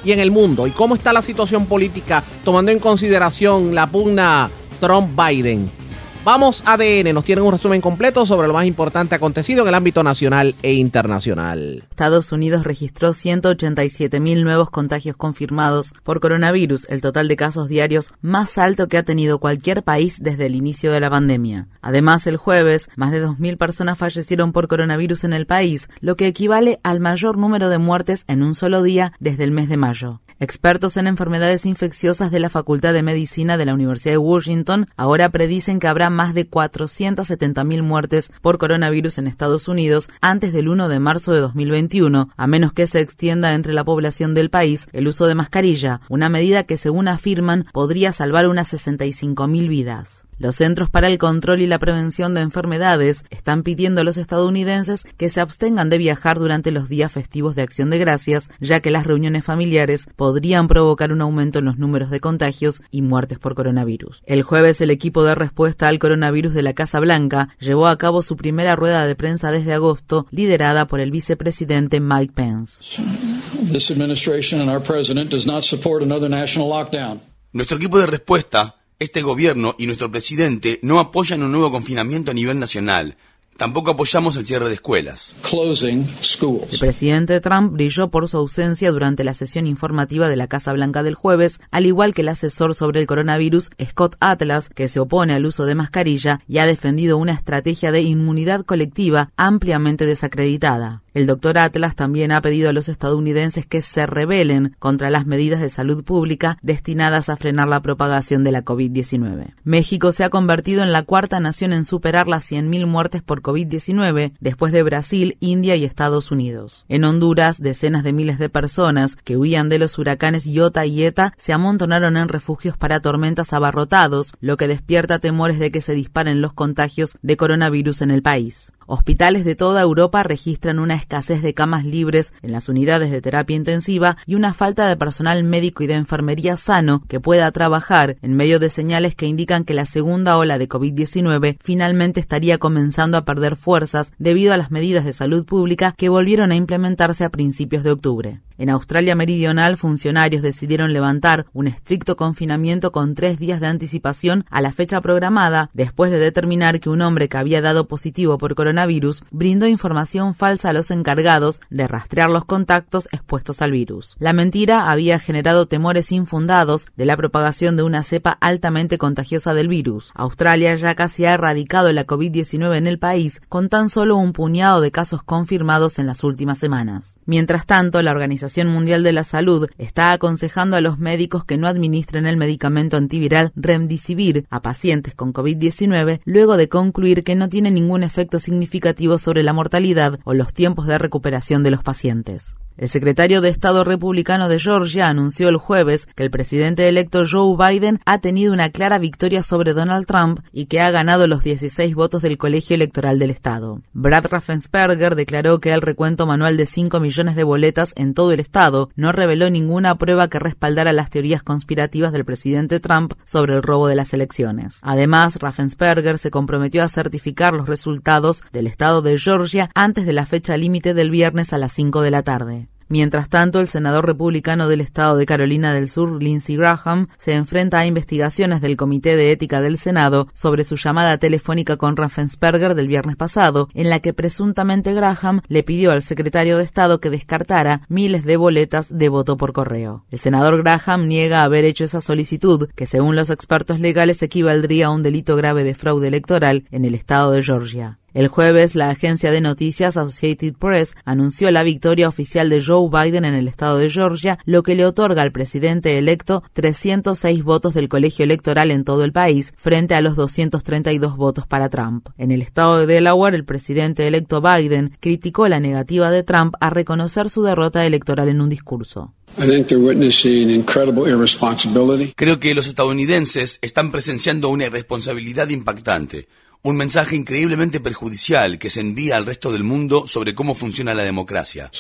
Speaker 2: y en el mundo? ¿Y cómo está la situación política tomando en consideración la pugna Trump-Biden? Vamos ADN, nos tienen un resumen completo sobre lo más importante acontecido en el ámbito nacional e internacional.
Speaker 25: Estados Unidos registró 187 mil nuevos contagios confirmados por coronavirus, el total de casos diarios más alto que ha tenido cualquier país desde el inicio de la pandemia. Además, el jueves, más de 2.000 personas fallecieron por coronavirus en el país, lo que equivale al mayor número de muertes en un solo día desde el mes de mayo. Expertos en enfermedades infecciosas de la Facultad de Medicina de la Universidad de Washington ahora predicen que habrá más de 470.000 muertes por coronavirus en Estados Unidos antes del 1 de marzo de 2021, a menos que se extienda entre la población del país el uso de mascarilla, una medida que según afirman podría salvar unas 65.000 vidas. Los Centros para el Control y la Prevención de Enfermedades están pidiendo a los estadounidenses que se abstengan de viajar durante los días festivos de Acción de Gracias, ya que las reuniones familiares podrían provocar un aumento en los números de contagios y muertes por coronavirus. El jueves, el equipo de respuesta al coronavirus de la Casa Blanca llevó a cabo su primera rueda de prensa desde agosto, liderada por el vicepresidente Mike Pence.
Speaker 26: Nuestro equipo de respuesta este gobierno y nuestro presidente no apoyan un nuevo confinamiento a nivel nacional. Tampoco apoyamos el cierre de escuelas.
Speaker 25: El presidente Trump brilló por su ausencia durante la sesión informativa de la Casa Blanca del jueves, al igual que el asesor sobre el coronavirus, Scott Atlas, que se opone al uso de mascarilla y ha defendido una estrategia de inmunidad colectiva ampliamente desacreditada. El doctor Atlas también ha pedido a los estadounidenses que se rebelen contra las medidas de salud pública destinadas a frenar la propagación de la COVID-19. México se ha convertido en la cuarta nación en superar las 100.000 muertes por COVID-19 después de Brasil, India y Estados Unidos. En Honduras, decenas de miles de personas que huían de los huracanes Iota y Eta se amontonaron en refugios para tormentas abarrotados, lo que despierta temores de que se disparen los contagios de coronavirus en el país. Hospitales de toda Europa registran una escasez de camas libres en las unidades de terapia intensiva y una falta de personal médico y de enfermería sano que pueda trabajar en medio de señales que indican que la segunda ola de COVID-19 finalmente estaría comenzando a perder fuerzas debido a las medidas de salud pública que volvieron a implementarse a principios de octubre. En Australia Meridional, funcionarios decidieron levantar un estricto confinamiento con tres días de anticipación a la fecha programada, después de determinar que un hombre que había dado positivo por coronavirus brindó información falsa a los encargados de rastrear los contactos expuestos al virus. La mentira había generado temores infundados de la propagación de una cepa altamente contagiosa del virus. Australia ya casi ha erradicado la COVID-19 en el país, con tan solo un puñado de casos confirmados en las últimas semanas. Mientras tanto, la organización Mundial de la Salud está aconsejando a los médicos que no administren el medicamento antiviral Remdesivir a pacientes con COVID-19 luego de concluir que no tiene ningún efecto significativo sobre la mortalidad o los tiempos de recuperación de los pacientes. El secretario de Estado republicano de Georgia anunció el jueves que el presidente electo Joe Biden ha tenido una clara victoria sobre Donald Trump y que ha ganado los 16 votos del colegio electoral del Estado. Brad Raffensperger declaró que el recuento manual de 5 millones de boletas en todo el Estado no reveló ninguna prueba que respaldara las teorías conspirativas del presidente Trump sobre el robo de las elecciones. Además, Raffensperger se comprometió a certificar los resultados del Estado de Georgia antes de la fecha límite del viernes a las 5 de la tarde. Mientras tanto, el senador republicano del estado de Carolina del Sur, Lindsey Graham, se enfrenta a investigaciones del Comité de Ética del Senado sobre su llamada telefónica con Raffensperger del viernes pasado, en la que presuntamente Graham le pidió al secretario de Estado que descartara miles de boletas de voto por correo. El senador Graham niega haber hecho esa solicitud, que según los expertos legales equivaldría a un delito grave de fraude electoral en el estado de Georgia. El jueves, la agencia de noticias Associated Press anunció la victoria oficial de Joe Biden en el estado de Georgia, lo que le otorga al presidente electo 306 votos del colegio electoral en todo el país, frente a los 232 votos para Trump. En el estado de Delaware, el presidente electo Biden criticó la negativa de Trump a reconocer su derrota electoral en un discurso.
Speaker 26: Creo que los estadounidenses están presenciando una irresponsabilidad impactante un mensaje increíblemente perjudicial que se envía al resto del mundo sobre cómo funciona la democracia.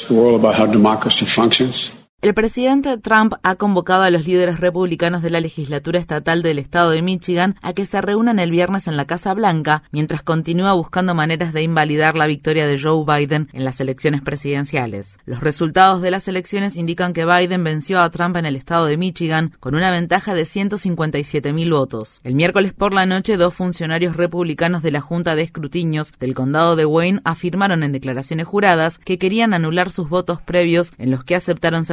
Speaker 25: El presidente Trump ha convocado a los líderes republicanos de la legislatura estatal del estado de Michigan a que se reúnan el viernes en la Casa Blanca, mientras continúa buscando maneras de invalidar la victoria de Joe Biden en las elecciones presidenciales. Los resultados de las elecciones indican que Biden venció a Trump en el estado de Michigan con una ventaja de 157 mil votos. El miércoles por la noche, dos funcionarios republicanos de la Junta de Escrutinios del condado de Wayne afirmaron en declaraciones juradas que querían anular sus votos previos en los que aceptaron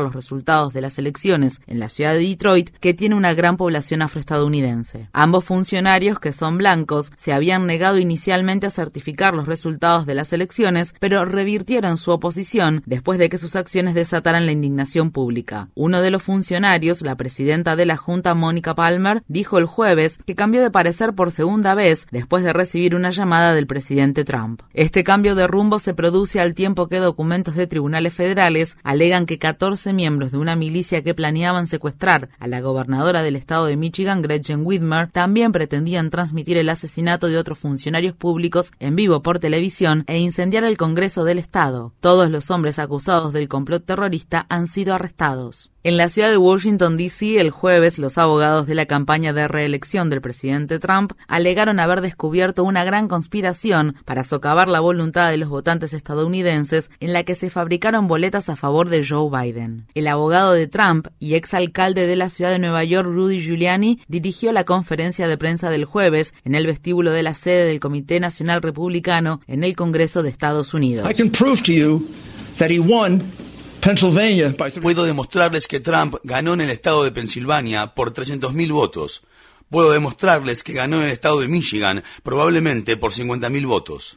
Speaker 25: los resultados de las elecciones en la ciudad de Detroit, que tiene una gran población afroestadounidense. Ambos funcionarios, que son blancos, se habían negado inicialmente a certificar los resultados de las elecciones, pero revirtieron su oposición después de que sus acciones desataran la indignación pública. Uno de los funcionarios, la presidenta de la Junta, Mónica Palmer, dijo el jueves que cambió de parecer por segunda vez después de recibir una llamada del presidente Trump. Este cambio de rumbo se produce al tiempo que documentos de tribunales federales alegan que 14 miembros de una milicia que planeaban secuestrar a la gobernadora del estado de Michigan, Gretchen Whitmer, también pretendían transmitir el asesinato de otros funcionarios públicos en vivo por televisión e incendiar el Congreso del estado. Todos los hombres acusados del complot terrorista han sido arrestados. En la ciudad de Washington, D.C., el jueves, los abogados de la campaña de reelección del presidente Trump alegaron haber descubierto una gran conspiración para socavar la voluntad de los votantes estadounidenses en la que se fabricaron boletas a favor de Joe Biden. El abogado de Trump y exalcalde de la ciudad de Nueva York, Rudy Giuliani, dirigió la conferencia de prensa del jueves en el vestíbulo de la sede del Comité Nacional Republicano en el Congreso de Estados Unidos.
Speaker 26: Puedo demostrarles que Trump ganó en el estado de Pensilvania por 300.000 votos. Puedo demostrarles que ganó en el estado de Michigan probablemente por 50.000 votos.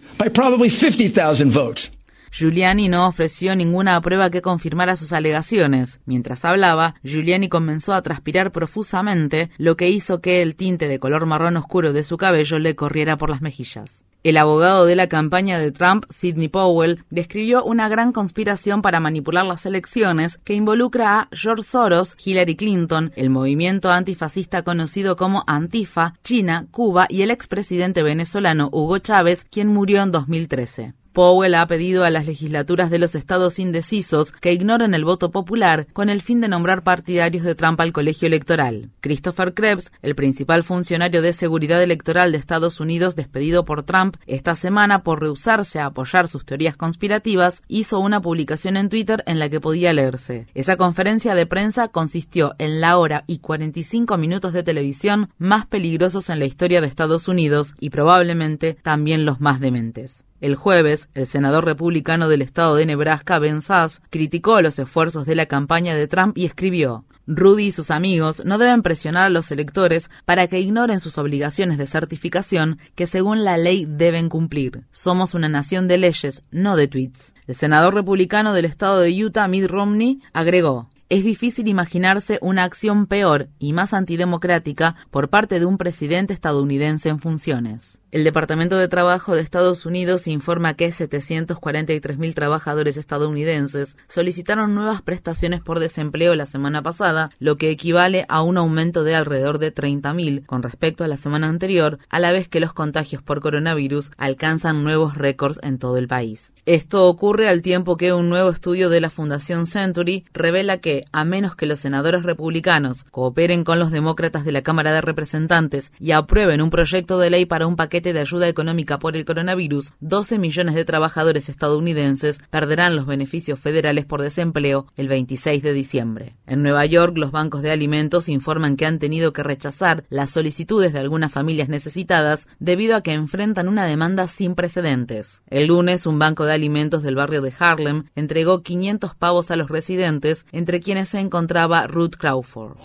Speaker 25: Giuliani no ofreció ninguna prueba que confirmara sus alegaciones. Mientras hablaba, Giuliani comenzó a transpirar profusamente, lo que hizo que el tinte de color marrón oscuro de su cabello le corriera por las mejillas. El abogado de la campaña de Trump, Sidney Powell, describió una gran conspiración para manipular las elecciones que involucra a George Soros, Hillary Clinton, el movimiento antifascista conocido como Antifa, China, Cuba y el expresidente venezolano Hugo Chávez, quien murió en 2013. Powell ha pedido a las legislaturas de los estados indecisos que ignoren el voto popular con el fin de nombrar partidarios de Trump al colegio electoral. Christopher Krebs, el principal funcionario de seguridad electoral de Estados Unidos despedido por Trump esta semana por rehusarse a apoyar sus teorías conspirativas, hizo una publicación en Twitter en la que podía leerse. Esa conferencia de prensa consistió en la hora y 45 minutos de televisión más peligrosos en la historia de Estados Unidos y probablemente también los más dementes. El jueves, el senador republicano del estado de Nebraska, Ben Sass, criticó los esfuerzos de la campaña de Trump y escribió Rudy y sus amigos no deben presionar a los electores para que ignoren sus obligaciones de certificación que según la ley deben cumplir. Somos una nación de leyes, no de tweets. El senador republicano del estado de Utah, Mitt Romney, agregó es difícil imaginarse una acción peor y más antidemocrática por parte de un presidente estadounidense en funciones. El Departamento de Trabajo de Estados Unidos informa que 743.000 trabajadores estadounidenses solicitaron nuevas prestaciones por desempleo la semana pasada, lo que equivale a un aumento de alrededor de 30.000 con respecto a la semana anterior, a la vez que los contagios por coronavirus alcanzan nuevos récords en todo el país. Esto ocurre al tiempo que un nuevo estudio de la Fundación Century revela que, a menos que los senadores republicanos cooperen con los demócratas de la Cámara de Representantes y aprueben un proyecto de ley para un paquete de ayuda económica por el coronavirus, 12 millones de trabajadores estadounidenses perderán los beneficios federales por desempleo el 26 de diciembre. En Nueva York, los bancos de alimentos informan que han tenido que rechazar las solicitudes de algunas familias necesitadas debido a que enfrentan una demanda sin precedentes. El lunes, un banco de alimentos del barrio de Harlem entregó 500 pavos a los residentes, entre quienes se encontraba Ruth Crawford.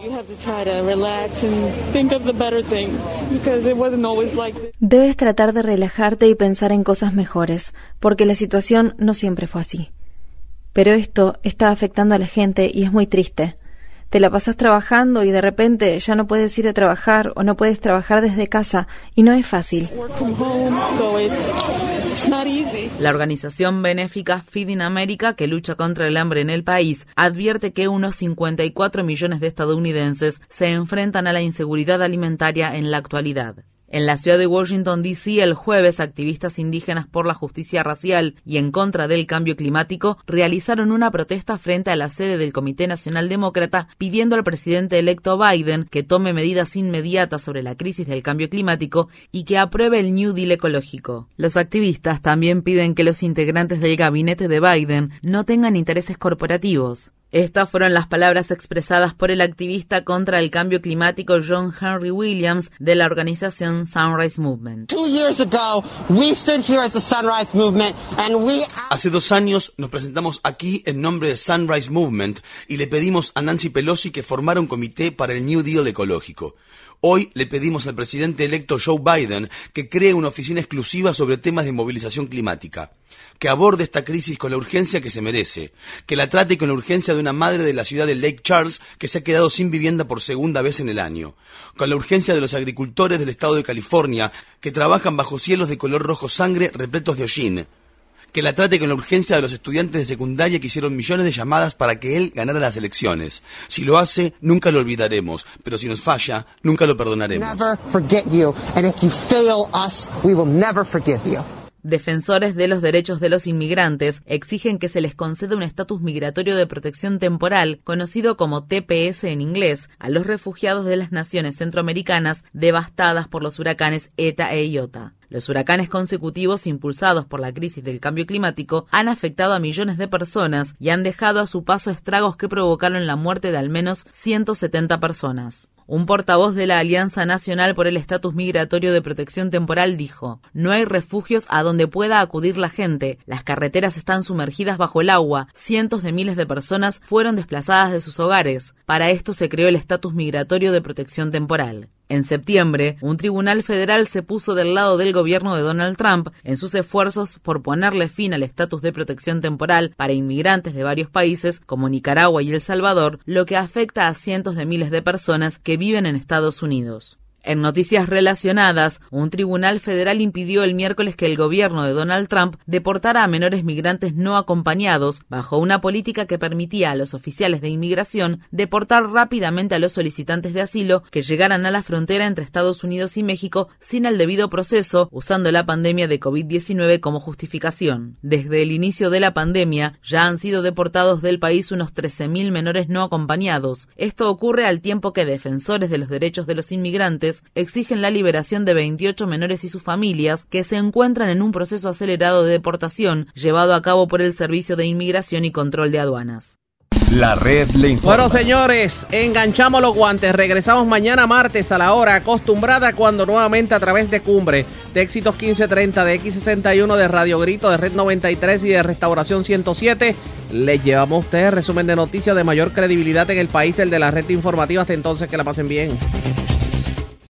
Speaker 20: Debes tratar de relajarte y pensar en cosas mejores, porque la situación no siempre fue así. Pero esto está afectando a la gente y es muy triste. Te la pasas trabajando y de repente ya no puedes ir a trabajar o no puedes trabajar desde casa y no es fácil.
Speaker 25: La organización benéfica Feeding America, que lucha contra el hambre en el país, advierte que unos 54 millones de estadounidenses se enfrentan a la inseguridad alimentaria en la actualidad. En la ciudad de Washington, D.C., el jueves, activistas indígenas por la justicia racial y en contra del cambio climático realizaron una protesta frente a la sede del Comité Nacional Demócrata pidiendo al presidente electo Biden que tome medidas inmediatas sobre la crisis del cambio climático y que apruebe el New Deal ecológico. Los activistas también piden que los integrantes del gabinete de Biden no tengan intereses corporativos. Estas fueron las palabras expresadas por el activista contra el cambio climático John Henry Williams de la organización Sunrise Movement.
Speaker 26: Hace dos años nos presentamos aquí en nombre de Sunrise Movement y le pedimos a Nancy Pelosi que formara un comité para el New Deal ecológico. Hoy le pedimos al presidente electo Joe Biden que cree una oficina exclusiva sobre temas de movilización climática, que aborde esta crisis con la urgencia que se merece, que la trate con la urgencia de una madre de la ciudad de Lake Charles que se ha quedado sin vivienda por segunda vez en el año, con la urgencia de los agricultores del estado de California que trabajan bajo cielos de color rojo sangre repletos de hollín, que la trate con la urgencia de los estudiantes de secundaria que hicieron millones de llamadas para que él ganara las elecciones. Si lo hace, nunca lo olvidaremos, pero si nos falla, nunca lo perdonaremos.
Speaker 25: Defensores de los derechos de los inmigrantes exigen que se les conceda un estatus migratorio de protección temporal, conocido como TPS en inglés, a los refugiados de las naciones centroamericanas devastadas por los huracanes ETA e IOTA. Los huracanes consecutivos impulsados por la crisis del cambio climático han afectado a millones de personas y han dejado a su paso estragos que provocaron la muerte de al menos 170 personas. Un portavoz de la Alianza Nacional por el Estatus Migratorio de Protección Temporal dijo, no hay refugios a donde pueda acudir la gente, las carreteras están sumergidas bajo el agua, cientos de miles de personas fueron desplazadas de sus hogares. Para esto se creó el Estatus Migratorio de Protección Temporal. En septiembre, un tribunal federal se puso del lado del gobierno de Donald Trump en sus esfuerzos por ponerle fin al estatus de protección temporal para inmigrantes de varios países como Nicaragua y El Salvador, lo que afecta a cientos de miles de personas que viven en Estados Unidos. En noticias relacionadas, un tribunal federal impidió el miércoles que el gobierno de Donald Trump deportara a menores migrantes no acompañados bajo una política que permitía a los oficiales de inmigración deportar rápidamente a los solicitantes de asilo que llegaran a la frontera entre Estados Unidos y México sin el debido proceso, usando la pandemia de COVID-19 como justificación. Desde el inicio de la pandemia, ya han sido deportados del país unos 13.000 menores no acompañados. Esto ocurre al tiempo que defensores de los derechos de los inmigrantes exigen la liberación de 28 menores y sus familias que se encuentran en un proceso acelerado de deportación llevado a cabo por el Servicio de Inmigración y Control de Aduanas.
Speaker 1: La red le informa.
Speaker 2: Bueno, señores, enganchamos los guantes. Regresamos mañana martes a la hora acostumbrada cuando nuevamente a través de Cumbre, de Éxitos 1530, de X61, de Radio Grito, de Red 93 y de Restauración 107, les llevamos a ustedes resumen de noticias de mayor credibilidad en el país, el de la red informativa. Hasta entonces, que la pasen bien.